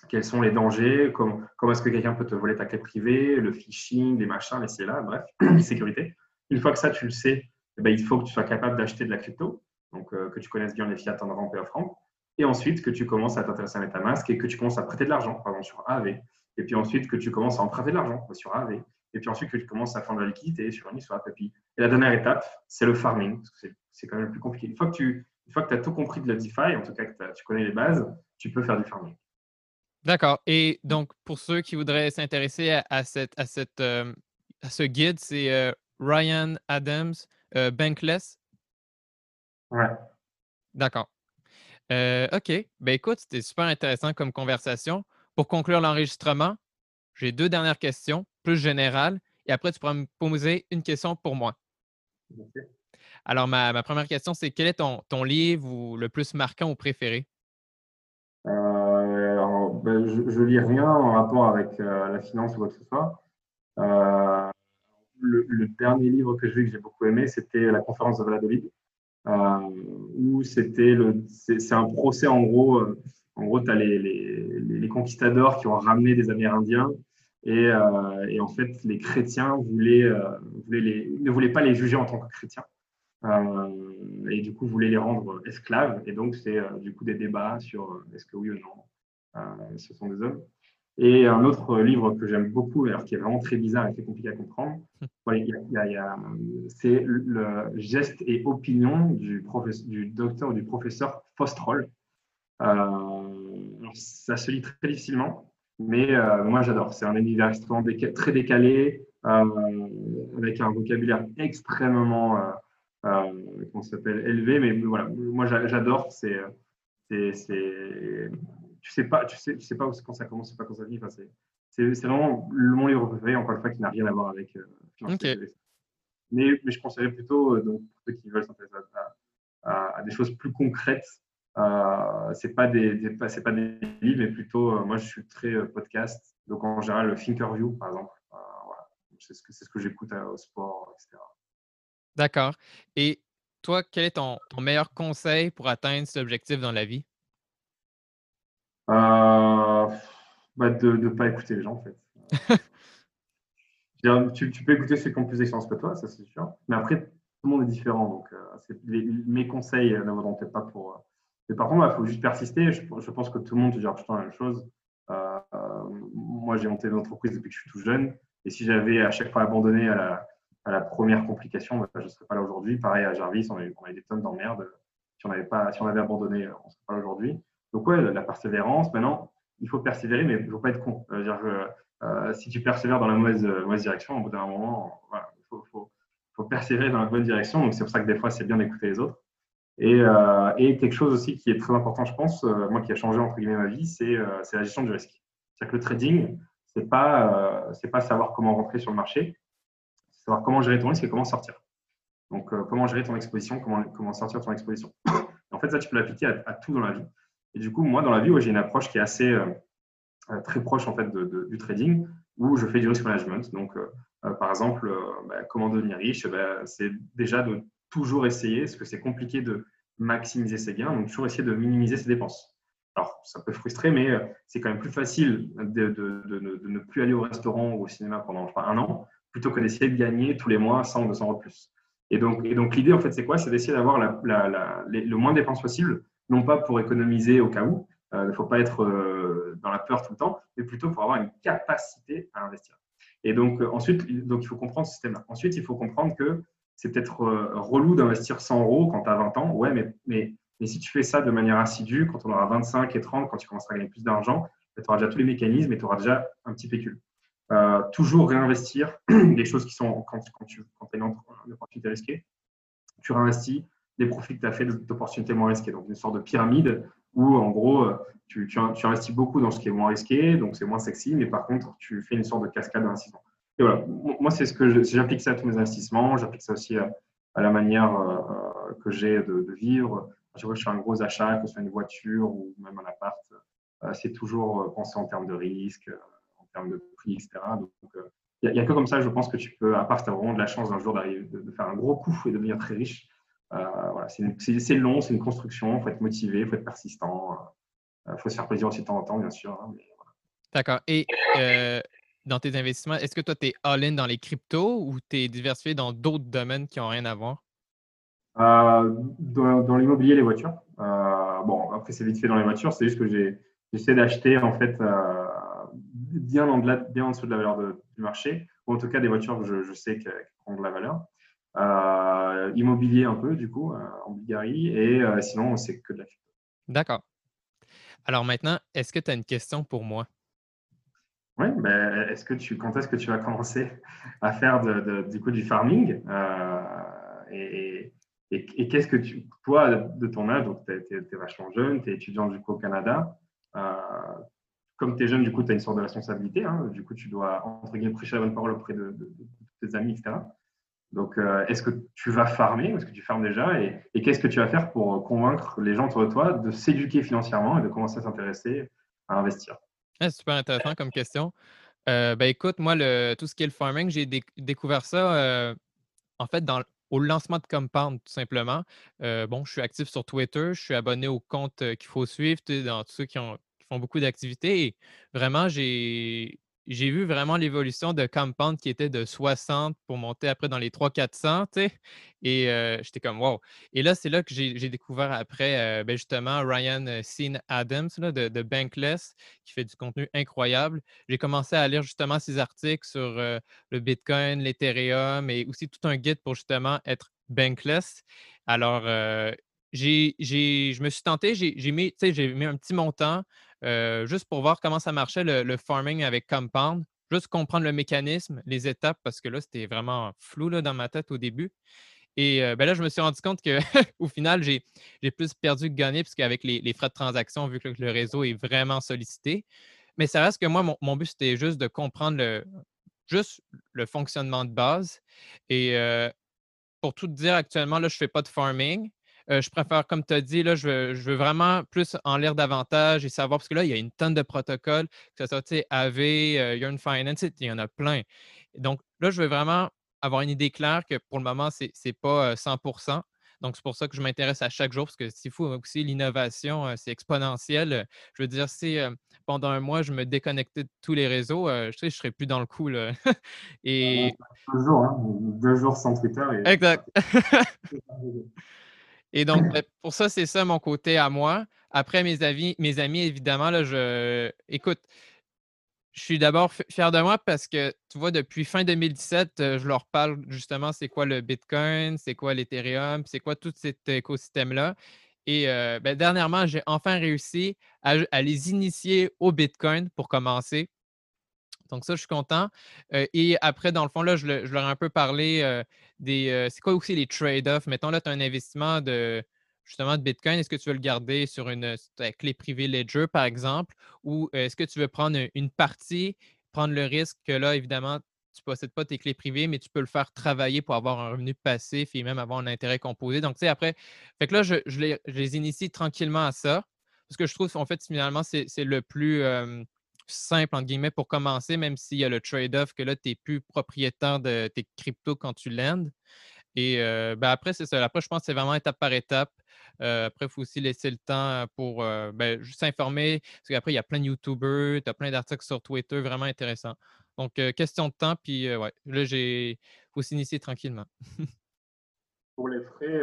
Quels sont les dangers Comment, comment est-ce que quelqu'un peut te voler ta clé privée Le phishing, les machins, les CLA, bref, [CLEARS THROAT] les sécurités. Une fois que ça, tu le sais, eh ben, il faut que tu sois capable d'acheter de la crypto, donc euh, que tu connaisses bien les fiat en rampe et en franc. Et ensuite, que tu commences à t'intéresser à MetaMask et que tu commences à prêter de l'argent, par exemple sur AV. Et puis ensuite, que tu commences à emprunter de l'argent sur AV et puis ensuite que tu commences à faire de la liquidité sur Uniswap. Et puis, et la dernière étape, c'est le farming, parce que c'est quand même le plus compliqué. Une fois que tu une fois que tu as tout compris de la DeFi, en tout cas que tu connais les bases, tu peux faire du farming. D'accord. Et donc, pour ceux qui voudraient s'intéresser à, cette, à, cette, euh, à ce guide, c'est euh, Ryan Adams, euh, Bankless? Ouais. D'accord. OK. Ben écoute, c'était super intéressant comme conversation. Pour conclure l'enregistrement, j'ai deux dernières questions, plus générales, et après, tu pourras me poser une question pour moi. Alors, ma, première question, c'est quel est ton, ton livre le plus marquant ou préféré? Euh, ben, je, ne lis rien en rapport avec euh, la finance ou quoi que ce soit. Euh, le, dernier livre que j'ai lu que j'ai beaucoup aimé, c'était La conférence de Valladolid, où c'était c'est un procès en gros. en gros, tu as les, les, les, conquistadors qui ont ramené des Amérindiens et, et en fait, les chrétiens voulaient, voulaient les, ne voulaient pas les juger en tant que chrétiens. Euh, et du coup voulait les rendre esclaves. Et donc, c'est euh, du coup des débats sur euh, est-ce que oui ou non, ce sont des hommes. Et un autre livre que j'aime beaucoup, alors qui est vraiment très bizarre et très compliqué à comprendre, c'est le geste et opinion du, du docteur ou du professeur Fostrol. ça se lit très difficilement, mais moi j'adore. C'est un univers extrêmement très décalé, avec un vocabulaire extrêmement qu'on s'appelle élevé. Mais voilà, moi j'adore. C'est, c'est, tu sais pas, tu sais, tu sais pas quand ça commence, pas quand ça finit. Enfin, c'est, vraiment mon livre préféré, encore une fois, qui n'a rien à voir avec euh, mais, mais, je conseillerais plutôt, euh, donc, pour ceux qui veulent s'intéresser à, des choses plus concrètes, euh, c'est pas des, des c'est pas des livres, mais plutôt, moi, je suis très podcast. Donc, en général, le Thinkerview, par exemple. voilà. C'est ce que, c'est ce que j'écoute au sport, etc. D'accord. Et toi, quel est ton, meilleur conseil pour atteindre cet objectif dans la vie? Euh, bah, de ne pas écouter les gens, en fait. [LAUGHS] tu, peux écouter ceux qui ont plus d'expérience que toi, ça c'est sûr. Mais après, tout le monde est différent. Donc, euh, mes conseils ne vaudront peut-être pas pour. Euh, mais par contre, il faut juste persister. Je, pense que tout le monde te dira la même chose. moi, j'ai monté une entreprise depuis que je suis tout jeune. Et si j'avais à chaque fois abandonné à la, à la première complication, bah, je ne serais pas là aujourd'hui. Pareil à Jarvis, on a, eu, des tonnes d'emmerdes. Si on avait pas, si on avait abandonné, on ne serait pas là aujourd'hui. Donc ouais, la persévérance. Maintenant, il faut persévérer, mais il ne faut pas être con. euh, si tu persévères dans la mauvaise, mauvaise direction, au bout d'un moment, il faut, faut, persévérer dans la bonne direction. Donc c'est pour ça que des fois, c'est bien d'écouter les autres. Et, euh, quelque chose aussi qui est très important, je pense, euh, moi qui a changé entre guillemets ma vie, c'est la gestion du risque. C'est-à-dire que le trading, c'est pas c'est pas savoir comment rentrer sur le marché, savoir comment gérer ton risque et comment sortir. Donc, euh, comment gérer ton exposition, comment, comment sortir ton exposition. [COUGHS] en fait, ça, tu peux l'appliquer à, tout dans la vie. Et du coup, moi, dans la vie, j'ai une approche qui est assez euh, euh, très proche en fait du trading, où je fais du risk management. Donc, par exemple, bah, comment devenir riche bah, C'est déjà de toujours essayer, parce que c'est compliqué de maximiser ses gains, donc toujours essayer de minimiser ses dépenses. Alors, ça peut frustrer, mais c'est quand même plus facile de, de, ne plus aller au restaurant ou au cinéma pendant un an plutôt que d'essayer de gagner tous les mois 100 ou 200 euros de plus. Et donc, l'idée, en fait, c'est quoi? C'est d'essayer d'avoir le moins de dépenses possible, non pas pour économiser au cas où, euh, il ne faut pas être euh, dans la peur tout le temps, mais plutôt pour avoir une capacité à investir. Et donc, euh, ensuite, donc, il faut comprendre ce système-là. Ensuite, il faut comprendre que c'est peut-être relou d'investir 100 euros quand tu as 20 ans. Ouais, mais, mais, mais, si tu fais ça de manière assidue, quand on aura 25 et 30, quand tu commenceras à gagner plus d'argent, tu auras déjà tous les mécanismes et tu auras déjà un petit pécule. Euh, toujours réinvestir [CLEARS THROAT] des choses qui sont, quand, quand tu quand as une, opportunité risquée, tu réinvestis des profits que tu as fait d'opportunités moins risquées. Donc, une sorte de pyramide où, en gros, euh, tu, tu, investis beaucoup dans ce qui est moins risqué, donc c'est moins sexy, mais par contre, tu fais une sorte de cascade d'investissement. Et voilà, moi, c'est ce que j'applique ça à tous mes investissements, j'applique ça aussi à, la manière euh, que j'ai de, vivre. À chaque fois que je fais un gros achat, que ce soit une voiture ou même un appart, c'est toujours penser en termes de risque, termes de prix, etc. Donc, il n'y a, que comme ça, je pense que tu peux, à part si tu as vraiment de la chance d'un jour d'arriver, de, faire un gros coup et devenir très riche. Euh, voilà, c'est long, c'est une construction, il faut être motivé, il faut être persistant. Il euh, faut se faire plaisir aussi de temps en temps, bien sûr. Hein, D'accord. Et euh, dans tes investissements, est-ce que toi, tu es all-in dans les cryptos ou tu es diversifié dans d'autres domaines qui n'ont rien à voir? dans, l'immobilier, les voitures. bon, après, c'est vite fait dans les voitures. C'est juste que j'essaie d'acheter en fait bien en, bien en dessous de la valeur du marché, ou en tout cas des voitures que je, sais qu'elles ont de la valeur. Euh, immobilier un peu, du coup, euh, en Bulgarie, et euh, sinon, c'est que de la D'accord. Alors maintenant, est-ce que tu as une question pour moi? Oui, ben, est-ce que tu, quand est-ce que tu vas commencer à faire de, du coup du farming et, Et, qu'est-ce que tu, toi, de ton âge, donc tu es, vachement jeune, tu es étudiant du coup au Canada, euh, comme tu es jeune, du coup, tu as une sorte de responsabilité. Hein, du coup, tu dois, entre guillemets, prêcher la bonne parole auprès de, tes amis, etc. Donc, euh, est-ce que tu vas farmer Est-ce que tu farmes déjà Et, qu'est-ce que tu vas faire pour convaincre les gens autour de toi de s'éduquer financièrement et de commencer à s'intéresser à investir? C'est super intéressant comme question. Euh, ben écoute, moi, tout ce qui est le farming, j'ai découvert ça en fait au lancement de Compound, tout simplement. Euh, bon, je suis actif sur Twitter, je suis abonné au compte qu'il faut suivre, dans tous ceux qui, ont, beaucoup d'activités. Et vraiment, j'ai vu vraiment l'évolution de Compound qui était de 60 pour monter après dans les 300-400, tu sais. Et j'étais comme, wow. Et là, c'est là que j'ai découvert après, ben, justement, Ryan Sean Adams de, Bankless, qui fait du contenu incroyable. J'ai commencé à lire justement ses articles sur le Bitcoin, l'Ethereum et aussi tout un guide pour justement être Bankless. Alors, j'ai, je me suis tenté, j'ai mis, mis un petit montant euh, juste pour voir comment ça marchait le, farming avec Compound, juste comprendre le mécanisme, les étapes, parce que là, c'était vraiment flou dans ma tête au début. Et euh, ben là, je me suis rendu compte qu'au [LAUGHS] final, j'ai plus perdu que gagné, parce qu'avec les, frais de transaction, vu que le réseau est vraiment sollicité. Mais ça reste que moi, mon, but, c'était juste de comprendre le, juste le fonctionnement de base. Et euh, pour tout dire, actuellement, là, je ne fais pas de farming. Euh, je préfère, comme tu as dit, là, je, veux, vraiment plus en lire davantage et savoir, parce que là, il y a une tonne de protocoles, que ce soit AV, euh, Yearn Finance, il y en a plein. Donc là, je veux vraiment avoir une idée claire que pour le moment, ce n'est pas 100% euh, donc, c'est pour ça que je m'intéresse à chaque jour, parce que s'il faut aussi l'innovation, c'est exponentiel. Je veux dire, si pendant un mois, je me déconnectais de tous les réseaux, je sais, je ne serais plus dans le coup. Là. [LAUGHS] et... Deux jours, hein, deux jours sans Twitter. Exact. [LAUGHS] [LAUGHS] Et donc, ben, pour ça, c'est ça mon côté à moi. Après, mes, avis, mes amis, évidemment, là, je. Écoute, je suis d'abord fier de moi parce que, tu vois, depuis fin 2017, euh, je leur parle justement c'est quoi le Bitcoin, c'est quoi l'Ethereum, c'est quoi tout cet écosystème-là. Et euh, ben, dernièrement, j'ai enfin réussi à, les initier au Bitcoin pour commencer. Donc, ça, je suis content. Et après, dans le fond, là, je, leur ai un peu parlé des. C'est quoi aussi les trade-offs? Mettons, là, tu as un investissement de justement de Bitcoin. Est-ce que tu veux le garder sur une clé privée Ledger, par exemple? Ou est-ce que tu veux prendre une partie, prendre le risque que là, évidemment, tu ne possèdes pas tes clés privées, mais tu peux le faire travailler pour avoir un revenu passif et même avoir un intérêt composé? Donc, tu sais, après, fait que là, je, les, initie tranquillement à ça. Parce que je trouve, en fait, finalement, c'est le plus simple, entre guillemets, pour commencer, même s'il y a le trade-off que là, tu n'es plus propriétaire de tes cryptos quand tu landes. Et ben après, c'est ça. Après, je pense que c'est vraiment étape par étape. après, il faut aussi laisser le temps pour ben, juste s'informer. Parce qu'après, il y a plein de YouTubers, tu as plein d'articles sur Twitter vraiment intéressants. Donc, question de temps, puis ouais, là, il faut s'initier tranquillement. [LAUGHS] pour les frais,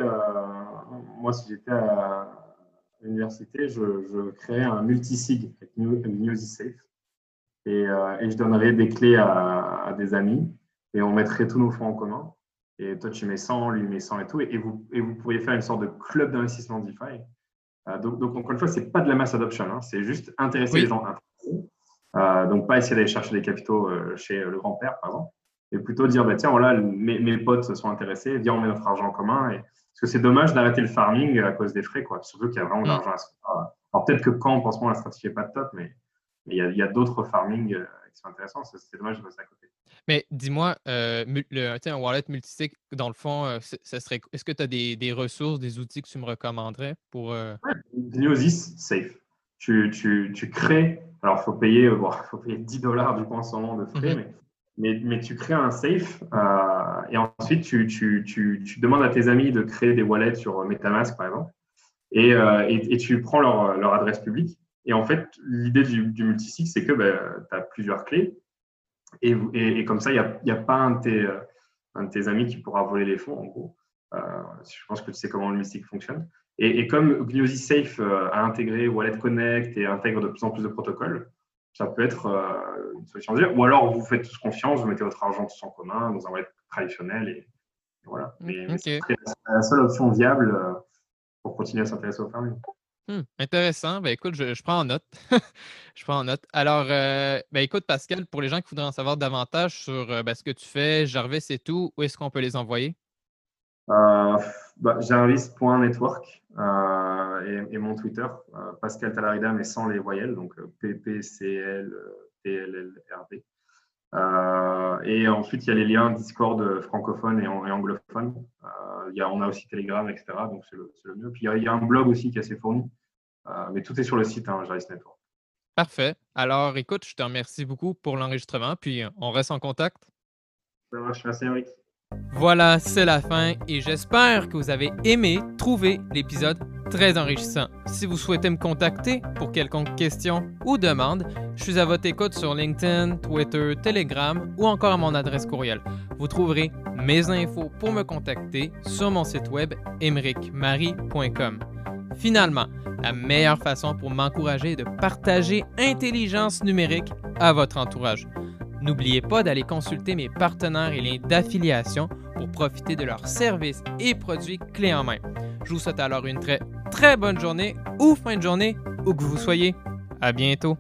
moi, si j'étais à l'université, je, créais un multisig avec Safe euh, et, je donnerai des clés à, des amis et on mettrait tous nos fonds en commun. Et toi, tu mets 100, lui met 100 et tout. Et, vous, et vous pourriez faire une sorte de club d'investissement DeFi. Euh, donc, donc, encore une fois, ce n'est pas de la mass adoption. Hein. c'est juste intéresser les gens euh, donc, pas essayer d'aller chercher des capitaux chez le grand-père, par exemple. Et plutôt dire, bah, tiens, voilà, mes, mes potes sont intéressés, viens, on met notre argent en commun. Et, parce que c'est dommage d'arrêter le farming à cause des frais, quoi. Surtout qu'il y a vraiment de mm. l'argent à ce Alors, peut-être que quand, en ce moment, la stratégie n'est pas top, mais il y a, d'autres farming euh, qui sont intéressants. C'est dommage de passer à côté. Mais dis-moi, euh, un wallet multisig, dans le fond, euh, serait, est-ce que tu as des, ressources, des outils que tu me recommanderais pour. Euh... Gnosis Safe. Tu, tu, tu crées, alors il faut payer, [LAUGHS] faut payer 10 dollars du coup en ce moment de frais, mmh mais, mais, mais, tu crées un safe et ensuite tu, tu, tu, demandes à tes amis de créer des wallets sur Metamask par exemple et, et, et tu prends leur, leur adresse publique et en fait, l'idée du, du multisig, c'est que ben, tu as plusieurs clés. Et, et, comme ça, il n'y a, a, pas un de, tes, euh, un de, tes, amis qui pourra voler les fonds, en gros. Euh, je pense que tu sais comment le multisig fonctionne. Et, comme Gnosis Safe euh, a intégré Wallet Connect et intègre de plus en plus de protocoles, ça peut être une solution. Ou alors, vous faites tous confiance, vous mettez votre argent tous en commun dans un wallet traditionnel. Et, voilà. Mais, c'est la seule option viable pour continuer à s'intéresser au farming. Mmh, intéressant. Ben, écoute, je, prends en note. je prends [LAUGHS] en note. Alors, euh, ben, écoute, Pascal, pour les gens qui voudraient en savoir davantage sur euh, ben, ce que tu fais, Jarvis et tout, où est-ce qu'on peut les envoyer? bah, Jarvis.network et, et, mon Twitter, Pascal Talarida, mais sans les voyelles, donc PPCL, TLLRD. Euh, et ensuite, il y a les liens Discord francophones et, anglophones. Euh, il y a, on a aussi Telegram, etc. Donc, c'est le, mieux. Puis, il y, a, un blog aussi qui est assez fourni. Euh, mais tout est sur le site, hein, Jaris Network. Parfait. Alors, écoute, je te remercie beaucoup pour l'enregistrement. Puis, on reste en contact. Ça marche. Merci, Eric. Voilà, c'est la fin et j'espère que vous avez aimé trouver l'épisode très enrichissant. Si vous souhaitez me contacter pour quelconque question ou demande, je suis à votre écoute sur LinkedIn, Twitter, Telegram ou encore à mon adresse courriel. Vous trouverez mes infos pour me contacter sur mon site web emericmarie.com. Finalement, la meilleure façon pour m'encourager est de partager intelligence numérique à votre entourage. N'oubliez pas d'aller consulter mes partenaires et liens d'affiliation pour profiter de leurs services et produits clés en main. Je vous souhaite alors une très très bonne journée ou fin de journée où que vous soyez. À bientôt.